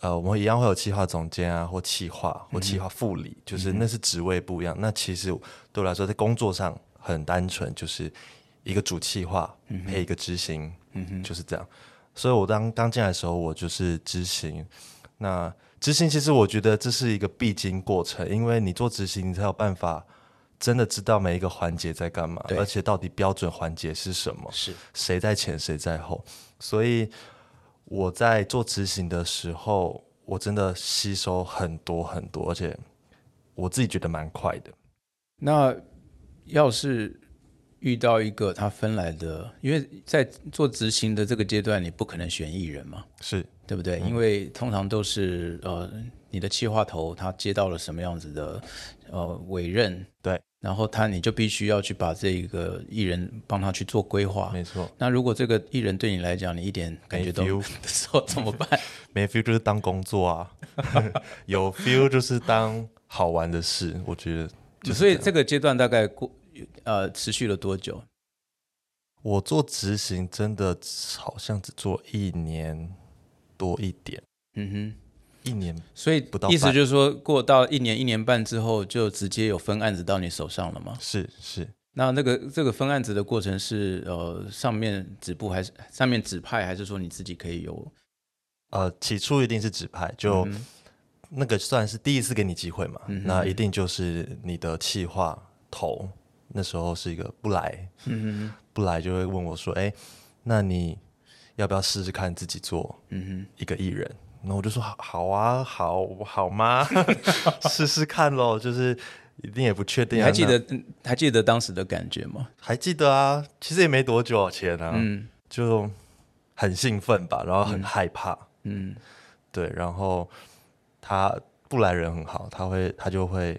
呃，我们一样会有企划总监啊，或企划或企划副理，就是那是职位不一样。那其实对我来说，在工作上很单纯，就是一个主企划配一个执行，嗯就是这样。所以我当刚进来的时候，我就是执行。那执行其实我觉得这是一个必经过程，因为你做执行，你才有办法真的知道每一个环节在干嘛，而且到底标准环节是什么，是，谁在前谁在后。所以我在做执行的时候，我真的吸收很多很多，而且我自己觉得蛮快的。那要是遇到一个他分来的，因为在做执行的这个阶段，你不可能选艺人嘛，是对不对？因为通常都是呃，你的企划头他接到了什么样子的呃委任，对，然后他你就必须要去把这个艺人帮他去做规划。没错，那如果这个艺人对你来讲，你一点感觉都没的时候怎么办？没 feel 就是当工作啊，有 feel 就是当好玩的事。我觉得就所以这个阶段大概过呃持续了多久？我做执行真的好像只做一年多一点，嗯哼，一年所以不到半意思就是说，过到一年一年半之后，就直接有分案子到你手上了吗？是是那那个这个分案子的过程是呃上面指部还是上面指派，还是说你自己可以有？呃，起初一定是指派，就、嗯那个算是第一次给你机会嘛，嗯那一定就是你的企划头，那时候是一个不来，嗯不来就会问我说，哎、那你要不要试试看自己做，嗯哼，一个艺人？然后我就说好好啊，好好吗？试试看喽，就是一定也不确定、啊。你还记得嗯还记得当时的感觉吗？还记得啊，其实也没多久前啊，嗯就很兴奋吧，然后很害怕，嗯对，然后他布莱人很好，他会他就会，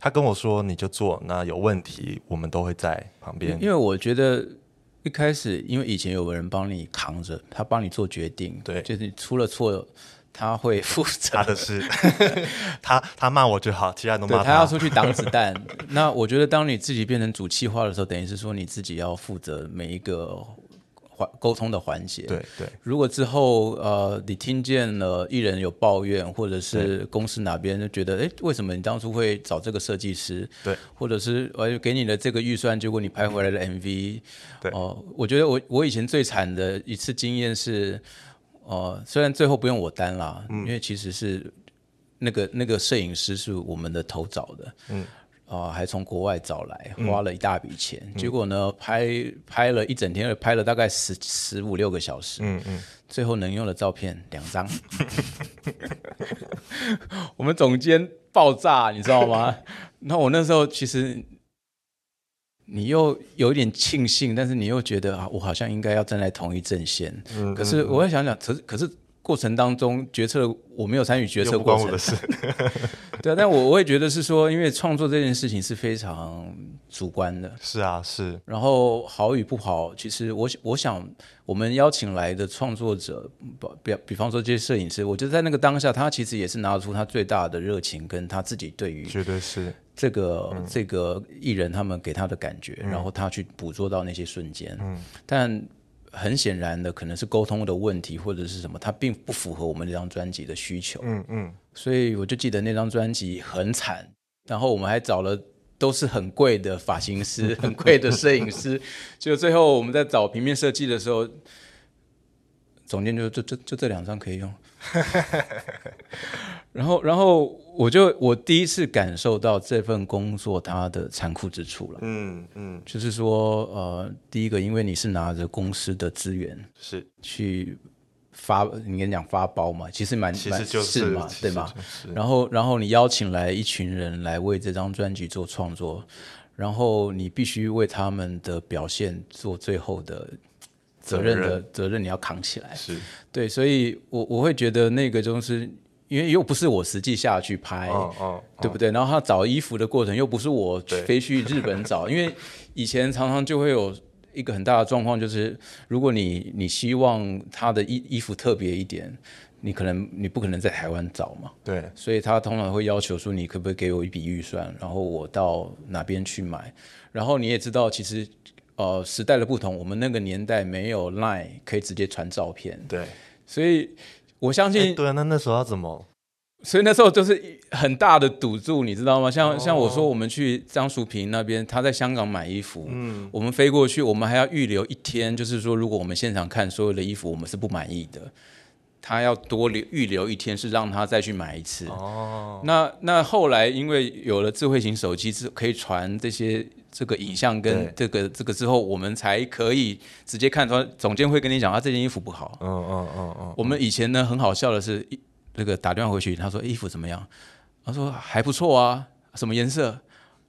他跟我说你就做，那有问题我们都会在旁边因，为我觉得一开始，因为以前有个人帮你扛着，他帮你做决定，对就是你出了错，他会负责他，的事，他他骂我就好，其他人都骂他他要出去挡子 弹。那我觉得，当你自己变成主气化的时候，等于是说你自己要负责每一个环沟通的环节。对对。如果之后呃，你听见了艺人有抱怨，或者是公司哪边就觉得，哎，为什么你当初会找这个设计师？对，或者是呃给你的这个预算，结果你拍回来的 MV，对。哦、我觉得我我以前最惨的一次经验是，呃，虽然最后不用我担啦，因为其实是那个那个摄影师是我们的头找的，嗯。啊、还从国外找来，花了一大笔钱。结果呢，拍拍了一整天，拍了大概十十五六个小时。嗯嗯，最后能用的照片两张。我们总监爆炸，你知道吗？那我那时候其实你又有一点庆幸，但是你又觉得啊，我好像应该要站在同一阵线。嗯可是我会想想，可是可是过程当中决策我没有参与决策过程关我的，事，对啊，但我我也觉得是说，因为创作这件事情是非常主观的。是啊是，然后好与不好，其实我我想我们邀请来的创作者，比比比方说这些摄影师，我觉得在那个当下，他其实也是拿出他最大的热情，跟他自己对于绝对是，这个、这个艺人他们给他的感觉，然后他去捕捉到那些瞬间。嗯。但很显然的，可能是沟通的问题，或者是什么，它并不符合我们这张专辑的需求。嗯嗯，所以我就记得那张专辑很惨，然后我们还找了都是很贵的发型师、很贵的摄影师，就最后我们在找平面设计的时候，总监就就就就这两张可以用。然后，然后我就我第一次感受到这份工作它的残酷之处了，嗯嗯。就是说，呃，第一个，因为你是拿着公司的资源是，去发，你跟你讲发包嘛，其实蛮蛮其实就是嘛，对吗？就是。然后，然后你邀请来一群人来为这张专辑做创作，然后你必须为他们的表现做最后的责任的责任，你要扛起来。是，对，所以我我会觉得那个就是因为又不是我实际下去拍，对不对？然后他找衣服的过程又不是我飞去日本找，因为以前常常就会有一个很大的状况，就是如果你你希望他的衣衣服特别一点，你可能你不可能在台湾找嘛，对，所以他通常会要求说你可不可以给我一笔预算，然后我到哪边去买。然后你也知道，其实呃时代的不同，我们那个年代没有 Line 可以直接传照片，对，所以我相哎信对啊，那那时候要怎么？所以那时候就是很大的赌注，你知道吗？哦像、像我说，我们去张淑平那边，他在香港买衣服，嗯，我们飞过去，我们还要预留一天，就是说，如果我们现场看所有的衣服，我们是不满意的，他要多留预留一天，是让他再去买一次。哦，那那后来因为有了智慧型手机，是可以传这些这个影像跟对这个这个之后，我们才可以直接看出总监会跟你讲，他这件衣服不好。嗯嗯嗯嗯，我们以前呢很好笑的是，一那个打电话回去，他说衣服怎么样？他说还不错啊，什么颜色？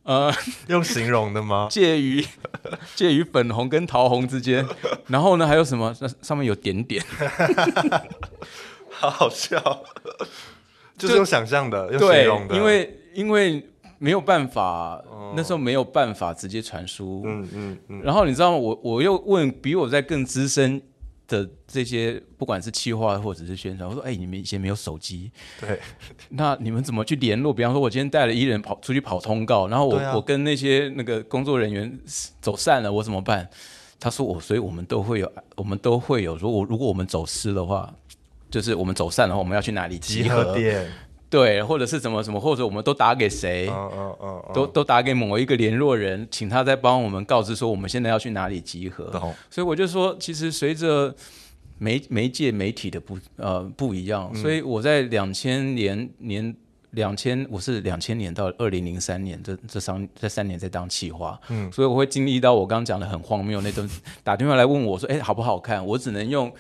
呃，用形容的吗？介于介于粉红跟桃红之间。然后呢，还有什么？那上面有点点。好好笑，就是用想象的，用形容，的，因为因为没有办法，那时候没有办法直接传输。嗯嗯嗯，然后你知道吗？我我又问比我在更资深的这些，不管是企划或者是宣传，我说：“哎，你们以前没有手机，对，那你们怎么去联络？比方说，我今天带了艺人跑出去跑通告，然后我、啊我跟那些那个工作人员走散了，我怎么办？”他说：“我，所以我们都会有，我们都会有。如果如果我们走失的话，就是我们走散的话，我们要去哪里集集合点，对，或者是怎么怎么，或者我们都打给谁？嗯嗯嗯嗯，都都打给某一个联络人，请他再帮我们告知说我们现在要去哪里集合。所以我就说，其实随着媒媒介媒体的不呃不一样，所以我在两千年年两千我是两千年到二零零三年这这三这三年在当企划，嗯，所以我会经历到我刚刚讲的很荒谬那种打电话来问我说，哎、好不好看？我只能用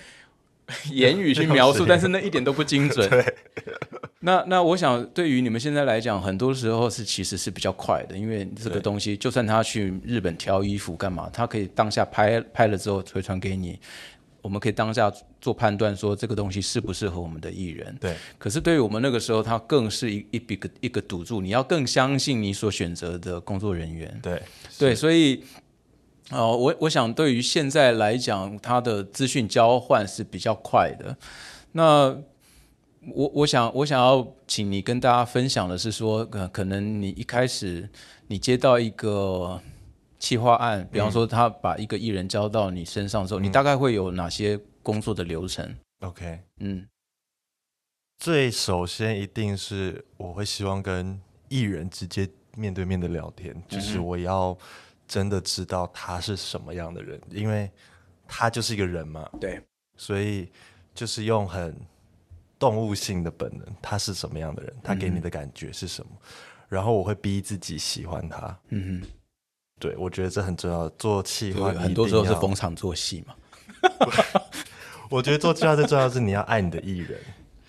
言语去描述，但是那一点都不精准。那那我想，对于你们现在来讲，很多时候是其实是比较快的，因为这个东西，就算他去日本挑衣服干嘛，他可以当下拍拍了之后回传给你，我们可以当下做判断，说这个东西适不适合我们的艺人。对，可是对于我们那个时候，它更是一一笔个一个赌注，你要更相信你所选择的工作人员。对，对，所以，呃，我我想对于现在来讲，它的资讯交换是比较快的。那我我想我想要请你跟大家分享的是说，呃，可能你一开始你接到一个企划案，比方说他把一个艺人交到你身上之后，你大概会有哪些工作的流程？OK。嗯。最首先一定是我会希望跟艺人直接面对面的聊天，就是我要真的知道他是什么样的人，因为他就是一个人嘛，对，所以就是用很动物性的本能，他是什么样的人，他给你的感觉是什么，然后我会逼自己喜欢他。嗯哼，对，我觉得这很重要。做企划对，很多时候是，逢场作戏嘛，我觉得做企划最重要的是你要爱你的艺人。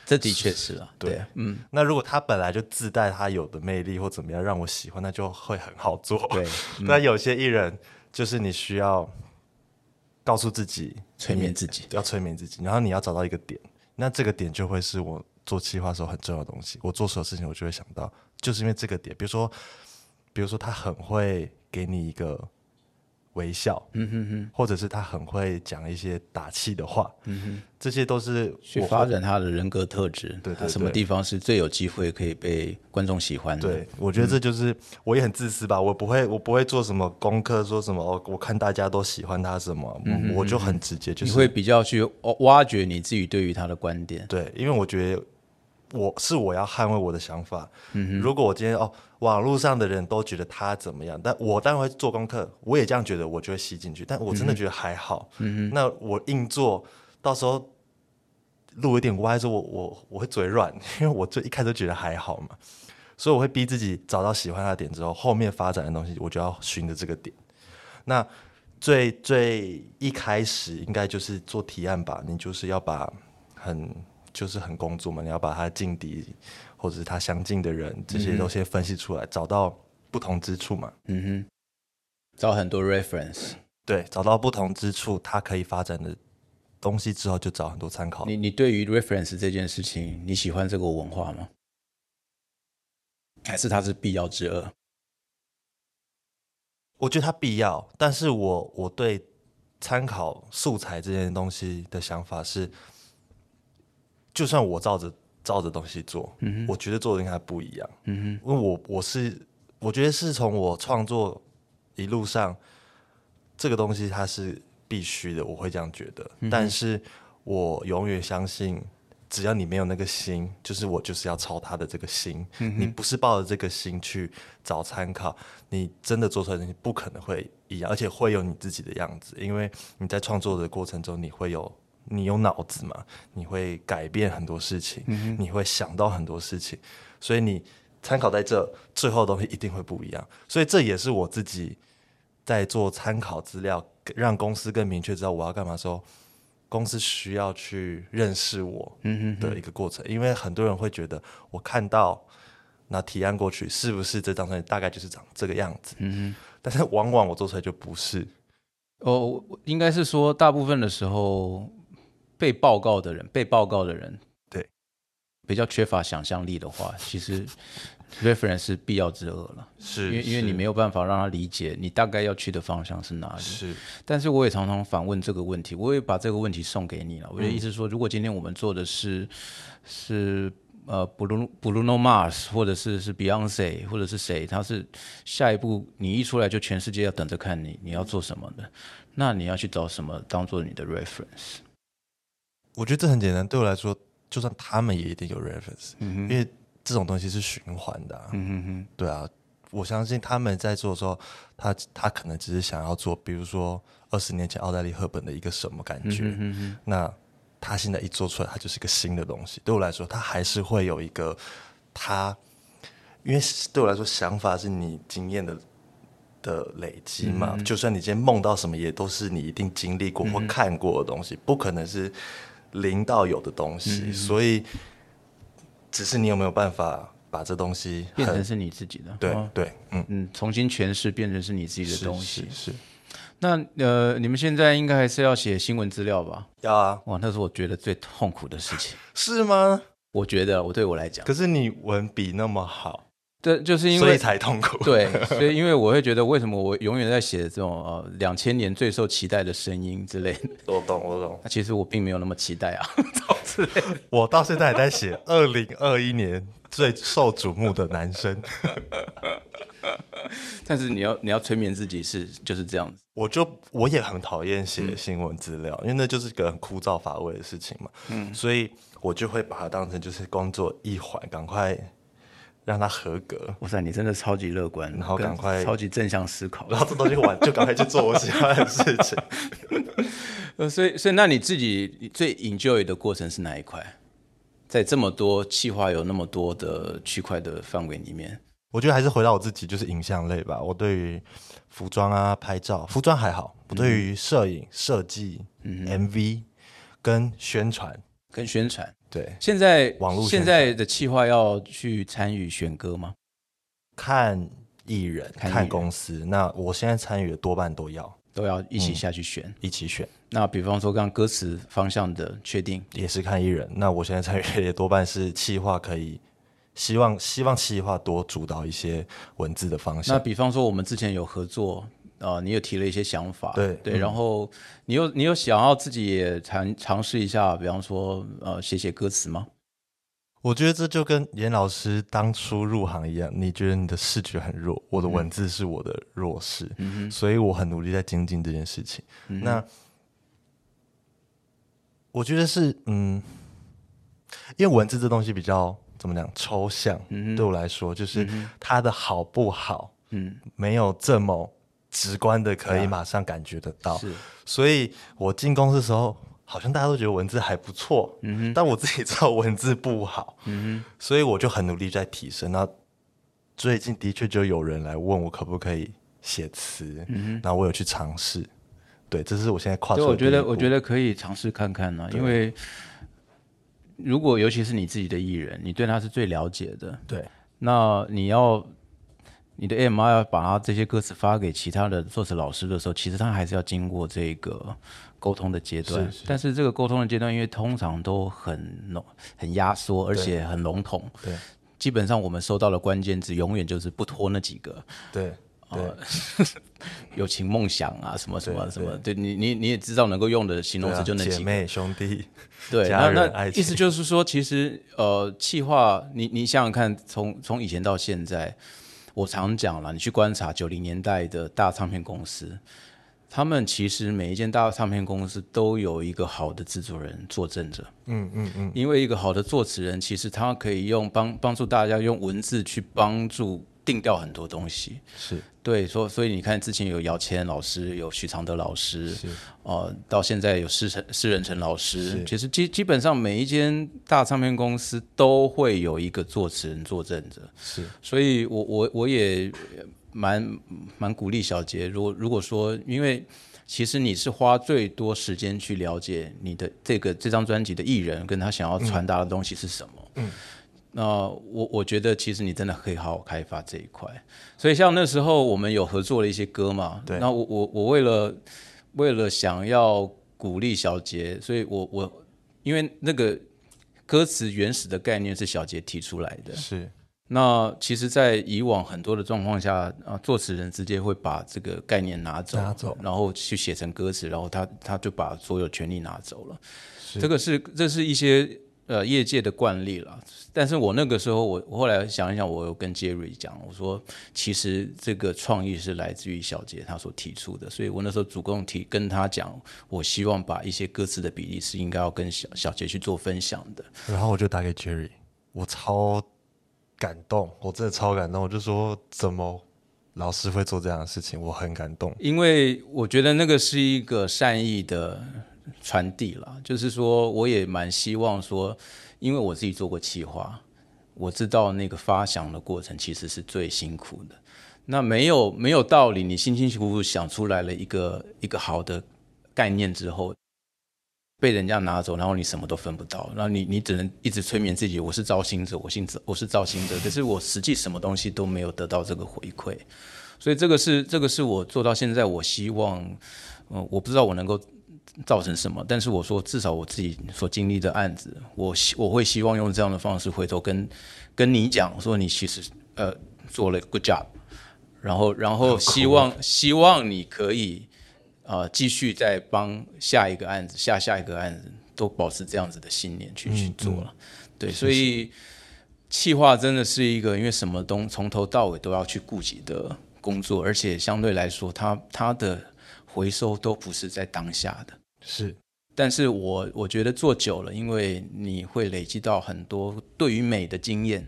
这的确是啊，对对，嗯，那如果他本来就自带他有的魅力或怎么样让我喜欢，那就会很好做。对，嗯那有些艺人就是你需要告诉自己催眠自己，要催眠自己，然后你要找到一个点，那这个点就会是我做企划时候很重要的东西。我做所有事情，我就会想到，就是因为这个点，比如说，比如说他很会给你一个微笑，嗯哼哼，或者是他很会讲一些打气的话，嗯哼。这些都是我去发展他的人格特质，对对他什么地方是最有机会可以被观众喜欢的？对，我觉得这就是、我也很自私吧，我不会我不会做什么功课，说什么哦，我看大家都喜欢他什么，我就很直接，就是你会比较去挖挖掘你自己对于他的观点。对，因为我觉得我是我要捍卫我的想法。如果我今天哦，网络上的人都觉得他怎么样，但我当然会做功课，我也这样觉得，我就会吸进去。但我真的觉得还好。那我硬做，到时候路有点歪，说我我我会嘴软，因为我最一开始就觉得还好嘛，所以我会逼自己找到喜欢他的点之后，后面发展的东西我就要循着这个点。那最最一开始应该就是做提案吧，你就是要把很就是很工作嘛，你要把他劲敌或者是他相近的人这些都先分析出来，找到不同之处嘛。嗯哼，找很多 reference。对，找到不同之处，他可以发展的东西之后，就找很多参考。你你对于 reference 这件事情，你喜欢这个文化吗？还是它是必要之恶？我觉得它必要，但是我我对参考素材这件东西的想法是，就算我照着照着东西做，我觉得做的应该不一样。嗯因为我我是我觉得是从我创作一路上，这个东西它是必须的，我会这样觉得。但是我永远相信，只要你没有那个心，就是我就是要抄他的这个心，你不是抱着这个心去找参考，你真的做出来的东西不可能会一样，而且会有你自己的样子，因为你在创作的过程中，你会有。你有脑子嘛？你会改变很多事情，你会想到很多事情，所以你参考在这，最后的东西一定会不一样。所以这也是我自己在做参考资料，让公司更明确知道我要干嘛的时候，公司需要去认识我嗯的一个过程。因为很多人会觉得，我看到那提案过去，是不是这张专辑大概就是长这个样子？嗯但是往往我做出来就不是。哦，应该是说大部分的时候，被报告的人，被报告的人，对，比较缺乏想象力的话，其实 reference 是必要之恶了。是因为因为你没有办法让他理解你大概要去的方向是哪里。是但是我也常常反问这个问题，我也把这个问题送给你了。我的意思是说，如果今天我们做的是是呃 Bruno Bruno Mars，或者是是 Beyonce，或者是谁，他是下一步你一出来就全世界要等着看你，你要做什么的，那你要去找什么当做你的 reference？我觉得这很简单，对我来说，就算他们也一定有 reference，、因为这种东西是循环的、啊。嗯哼哼，对啊，我相信他们在做的时候，他他可能只是想要做，比如说二十年前奥黛丽·赫本的一个什么感觉，嗯哼那他现在一做出来，他就是一个新的东西。对我来说，他还是会有一个他，因为对我来说，想法是你经验的的累积嘛。就算你今天梦到什么，也都是你一定经历过或看过的东西，不可能是零到有的东西。所以，只是你有没有办法把这东西变成是你自己的，对、哦对，嗯，嗯，重新诠释变成是你自己的东西。是是那呃，你们现在应该还是要写新闻资料吧？要啊，哇，那是我觉得最痛苦的事情。是吗？我觉得我对我来讲，可是你文笔那么好，这就是因所以为才痛苦。对，所以因为我会觉得，为什么我永远在写这种呃两千年最受期待的声音之类的？我懂，我懂。那其实我并没有那么期待啊。我到现在还在写二零二一年最受瞩目的男生，但是你要你要催眠自己是就是这样子。我就我也很讨厌写新闻资料，因为那就是个很枯燥乏味的事情嘛。嗯，所以我就会把它当成就是工作一环，赶快让它合格，哇塞，你真的超级乐观，然后跟赶快超级正向思考。然后这东西完就赶快去做我喜欢的事情。呃，所以所以那你自己最 enjoy 的过程是哪一块？在这么多企划有那么多的区块的范围里面，我觉得还是回到我自己，就是影像类吧。我对于服装啊、拍照，服装还好。我对于摄影、设计、MV 跟宣传，跟宣传。对，现在网络现在的企划要去参与选歌吗？看艺人、看看公司。那我现在参与的多半都要都要一起下去选。一起选，那比方说，刚刚歌词方向的确定，也是看艺人。那我现在参与的也多半是企划，可以希望希望企划多主导一些文字的方向那。比方说我们之前有合作，呃，你有提了一些想法，对对，嗯。然后你有你有想要自己也尝尝试一下，比方说呃写写歌词吗？我觉得这就跟严老师当初入行一样，你觉得你的视觉很弱，我的文字是我的弱势，所以我很努力在精进这件事情。那我觉得是，嗯，因为文字这东西比较怎么讲抽象，对我来说，就是它的好不好，嗯，没有这么直观的可以马上感觉得到。是，所以我进公司的时候，好像大家都觉得文字还不错，但我自己知道文字不好，所以我就很努力在提升。那最近的确就有人来问我可不可以写词，然后我有去尝试。对，这是我现在跨出我觉得我觉得得可以尝试看看呢、因为如果尤其是你自己的艺人，你对他是最了解的，对。那你要你的 AMR 要把它这些歌词发给其他的作词老师的时候，其实他还是要经过这个沟通的阶段。是是但是这个沟通的阶段，因为通常都很浓、很压缩，而且很笼统。对基本上我们收到的关键字永远就是不拖那几个，对对 友情、梦想啊，什么什么什么。对你，你你也知道能够用的形容词就那几个。姐妹兄弟，对，那那意思就是说，其实呃，气化，你你想想看，从从以前到现在，我常讲了，你去观察九零年代的大唱片公司，他们其实每一间大唱片公司都有一个好的制作人作证着，嗯嗯嗯，因为一个好的作词人，其实他可以用帮帮助大家用文字去帮助定掉很多东西。是。对，所所以你看，之前有姚谦老师，有许常德老师，是。呃，到现在有施成施仁成老师，其实基基本上每一间大唱片公司都会有一个作词人坐镇着，是。所以我我我也蛮蛮鼓励小杰，如果如果说，因为其实你是花最多时间去了解你的这个这张专辑的艺人跟他想要传达的东西是什么，嗯。那我我觉得其实你真的可以好好开发这一块，所以像那时候我们有合作了一些歌嘛，对那我我我为了为了想要鼓励小杰，所以我我因为那个歌词原始的概念是小杰提出来的。是那其实，在以往很多的状况下，啊，作词人直接会把这个概念拿走，拿走然后去写成歌词，然后他他就把所有权利拿走了。是这个是这是一些呃业界的惯例了。但是我那个时候，我我后来想一想，我有跟 Jerry 讲，我说其实这个创意是来自于小杰他所提出的，所以我那时候主动提跟他讲，我希望把一些歌词的比例是应该要跟小小杰去做分享的。然后我就打给 Jerry，我超感动，我真的超感动，我就说怎么老师会做这样的事情，我很感动。因为我觉得那个是一个善意的传递了，就是说，我也蛮希望说，因为我自己做过企划，我知道那个发想的过程其实是最辛苦的。那没有没有道理，你辛辛苦苦想出来了一个一个好的概念之后，被人家拿走，然后你什么都分不到，然后你你只能一直催眠自己，我是造星者，我信我是造星者，可是我实际什么东西都没有得到这个回馈，所以这个是这个是我做到现在，我希望，嗯、我不知道我能够造成什么，但是我说至少我自己所经历的案子，我希我会希望用这样的方式回头跟跟你讲说，你其实呃做了 good job，然后然后希望希望你可以呃继续再帮下一个案子、下下一个案子都保持这样子的信念去、去做了，对，所以气化真的是一个因为什么东从头到尾都要去顾及的工作，而且相对来说，它它的回收都不是在当下的。是但是我我觉得做久了，因为你会累积到很多对于美的经验，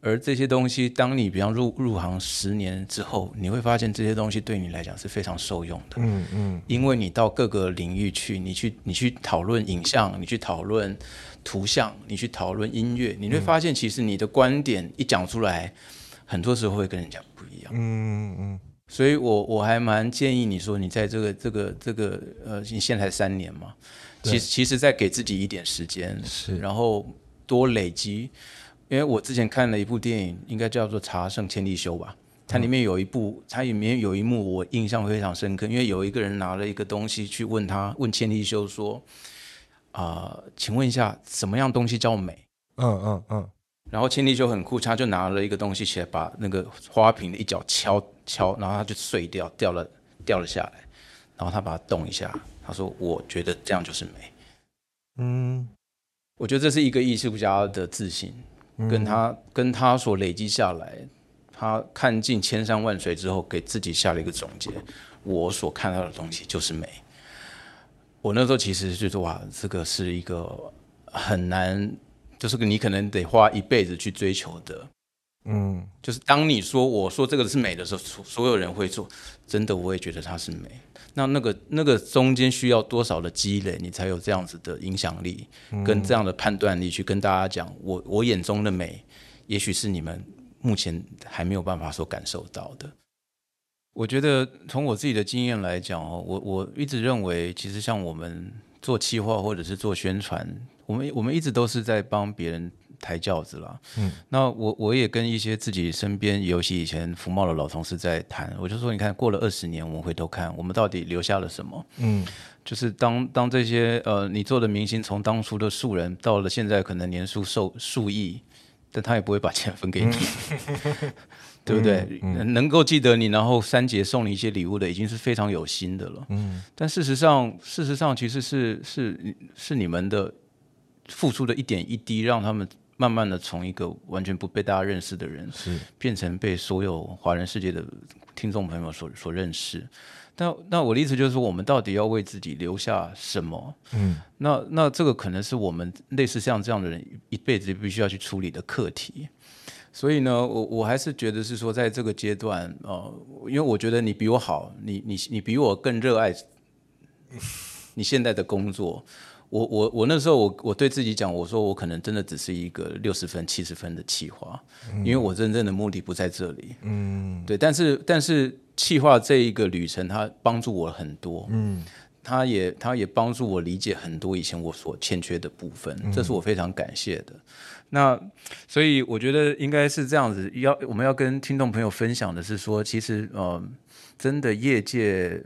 而这些东西，当你比方入入行十年之后，你会发现这些东西对你来讲是非常受用的。嗯嗯，因为你到各个领域去，你去你去讨论影像，你去讨论图像，你去讨论音乐，你会发现其实你的观点一讲出来，很多时候会跟人家不一样。嗯嗯所以我我还蛮建议你说，你在这个这个这个呃，你现在才三年嘛，其实其实再给自己一点时间，是然后多累积。因为我之前看了一部电影，应该叫做《茶圣千利休》吧，它里面有一部，它里面有一幕我印象非常深刻，因为有一个人拿了一个东西去问他，问千利休说，啊、请问一下，什么样东西叫美？嗯嗯嗯，然后千里修很酷，他就拿了一个东西起来，把那个花瓶的一角敲敲，然后它就碎掉，掉了掉了下来，然后他把它动一下，他说：“我觉得这样就是美。嗯，”我觉得这是一个艺术家的自信，跟他跟他所累积下来，他看尽千山万水之后，给自己下了一个总结：我所看到的东西就是美。我那时候其实就说哇，这个是一个很难，就是你可能得花一辈子去追求的。嗯，就是当你说我说这个是美的时候，所所有人会说，真的我也觉得它是美。那那个那个中间需要多少的积累，你才有这样子的影响力，跟这样的判断力去跟大家讲，我我眼中的美，也许是你们目前还没有办法所感受到的。我觉得从我自己的经验来讲哦，我我一直认为，其实像我们做企划或者是做宣传，我们我们一直都是在帮别人抬轿子啦。嗯，那我我也跟一些自己身边，尤其以前福茂的老同事在谈，我就说，你看过了二十年，我们回头看，我们到底留下了什么？嗯，就是当当这些呃你做的明星，从当初的素人到了现在可能年数数数亿，但他也不会把钱分给你。对不对？能够记得你，然后三节送你一些礼物的，已经是非常有心的了。嗯，但事实上，事实上其实是是是你们的付出的一点一滴，让他们慢慢的从一个完全不被大家认识的人，是变成被所有华人世界的听众朋友所所认识。那那我的意思就是说，我们到底要为自己留下什么？嗯，那那这个可能是我们类似像这样的人一辈子必须要去处理的课题。所以呢，我我还是觉得是说，在这个阶段，呃，因为我觉得你比我好，你你你比我更热爱 你现在的工作。我我我那时候我我对自己讲，我说我可能真的只是一个六十分七十分的企划，因为我真正的目的不在这里。嗯，对，但是但是企划这一个旅程，它帮助我很多。嗯，它也它也帮助我理解很多以前我所欠缺的部分，这是我非常感谢的。那所以我觉得应该是这样子，要我们要跟听众朋友分享的是说，其实呃，真的业界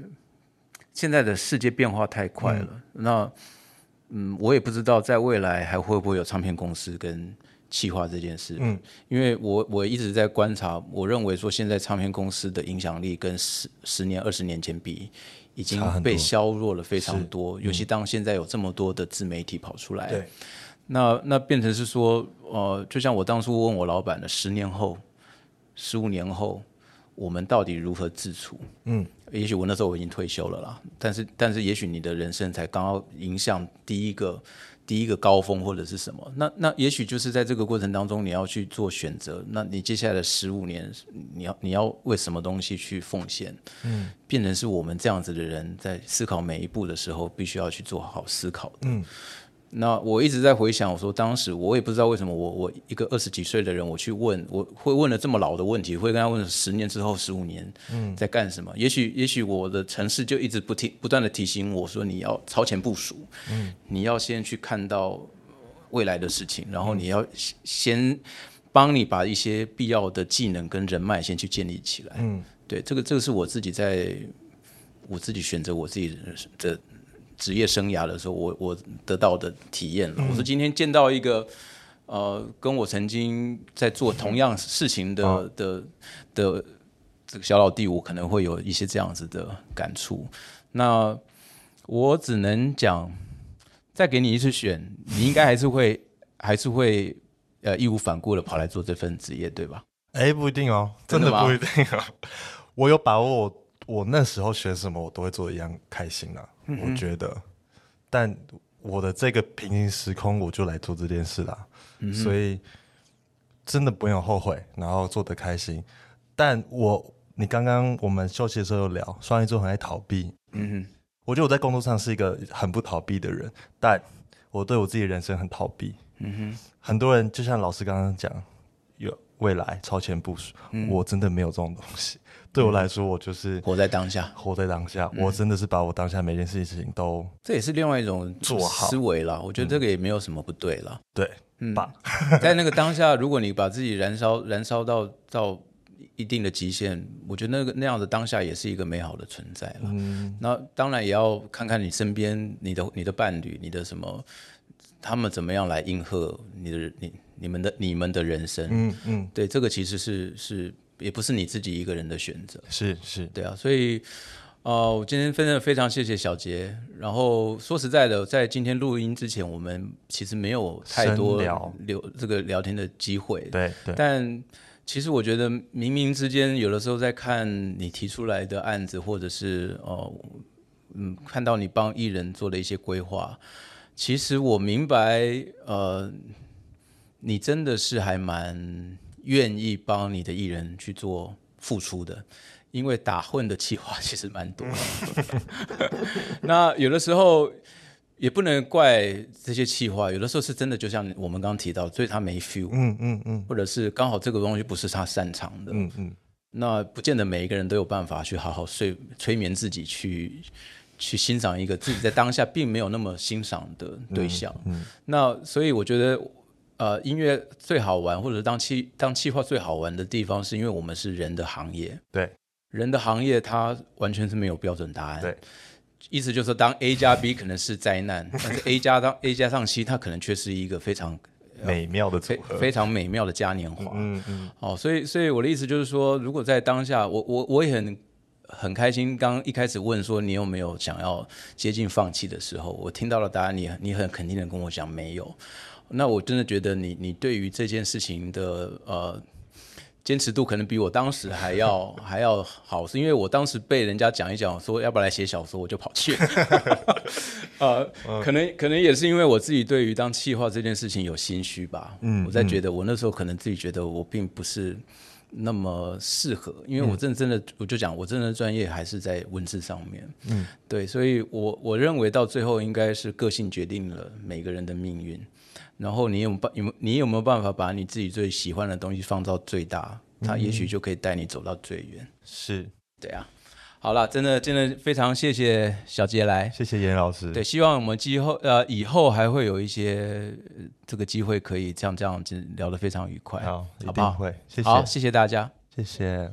现在的世界变化太快了，那嗯，我也不知道在未来还会不会有唱片公司跟企划这件事。嗯，因为我我一直在观察，我认为说现在唱片公司的影响力跟十十年、二十年前比，已经被削弱了非常多。尤其当现在有这么多的自媒体跑出来，对，那那变成是说，呃，就像我当初问我老板的，十年后、十五年后。我们到底如何自处？嗯，也许我那时候我已经退休了啦，但是但是也许你的人生才刚刚迎向第一个第一个高峰或者是什么？那那也许就是在这个过程当中你要去做选择。那你接下来的十五年，你要你要为什么东西去奉献？嗯，变成是我们这样子的人在思考每一步的时候，必须要去做好思考的。嗯。那我一直在回想，我说当时我也不知道为什么我我一个二十几岁的人，我去问我会问了这么老的问题，会跟他问十年之后、十五年在干什么？也许也许我的城市就一直不停不断的提醒我说，你要超前部署，嗯，你要先去看到未来的事情，然后你要先帮你把一些必要的技能跟人脉先去建立起来。嗯，对，这个这个是我自己在我自己选择我自己的。职业生涯的时候，我我得到的体验了。我说今天见到一个呃，跟我曾经在做同样事情的的的这个小老弟，我可能会有一些这样子的感触。那我只能讲，再给你一次选，你应该还是会 还是会呃义无反顾的跑来做这份职业，对吧？哎，不一定哦，真的不一定哦。我有把握。我那时候选什么，我都会做一样开心啊！我觉得，但我的这个平行时空，我就来做这件事啦，所以真的不用后悔，然后做的开心。但我，你刚刚我们休息的时候有聊，双鱼座很爱逃避。嗯哼，我觉得我在工作上是一个很不逃避的人，但我对我自己的人生很逃避。嗯哼，很多人就像老师刚刚讲，有未来超前部署，我真的没有这种东西。对我来说，我就是活在当下，活在当下。我真的是把我当下每件事情都，这也是另外一种做好思维了。我觉得这个也没有什么不对了。对，嗯，在那个当下，如果你把自己燃烧燃烧到到一定的极限，我觉得那个那样的当下也是一个美好的存在了。嗯，那当然也要看看你身边你的你的伴侣，你的什么，他们怎么样来应和你的你你们的你们的人生。嗯嗯，对，这个其实是是。也不是你自己一个人的选择，是是，对啊，所以，呃，我今天真的非常谢谢小杰。然后说实在的，在今天录音之前，我们其实没有太多聊这个聊天的机会，对对。但其实我觉得，冥冥之间，有的时候在看你提出来的案子，或者是哦，嗯，看到你帮艺人做的一些规划，其实我明白，呃，你真的是还蛮。愿意帮你的艺人去做付出的，因为打混的计划 其实蛮多。那有的时候也不能怪这些计划，有的时候是真的，就像我们刚刚提到，所以他没 feel，嗯嗯嗯，或者是刚好这个东西不是他擅长的，嗯嗯，那不见得每一个人都有办法去好好睡催眠自己，去去欣赏一个自己在当下并没有那么欣赏的对象。嗯，那所以我觉得。呃，音乐最好玩，或者当气当气化最好玩的地方，是因为我们是人的行业。对，人的行业它完全是没有标准答案。对，意思就是说，当 A 加 B 可能是灾难，但是 A 加当 A 加上 C，它可能却是一个非常美妙的组合，非常美妙的嘉年华。嗯嗯。哦，所以所以我的意思就是说，如果在当下，我我我也很很开心。刚一开始问说你有没有想要接近放弃的时候，我听到了答案，你你很肯定的跟我讲没有。那我真的觉得你你对于这件事情的呃坚持度可能比我当时还要 还要好，是因为我当时被人家讲一讲说要不要来写小说，我就跑去。呃，可能可能也是因为我自己对于当气话这件事情有心虚吧。嗯，我在觉得我那时候可能自己觉得我并不是那么适合，因为我真的真的我就讲我真的专业还是在文字上面。嗯，对，所以我我认为到最后应该是个性决定了每个人的命运。然后你有办有你有没有办法把你自己最喜欢的东西放到最大？它也许就可以带你走到最远。是，对啊。好了，真的真的非常谢谢小杰来，谢谢严老师。对，希望我们今后呃以后还会有一些这个机会可以这样这样子聊得非常愉快。好，好不好？会，谢谢。好，谢谢大家，谢谢。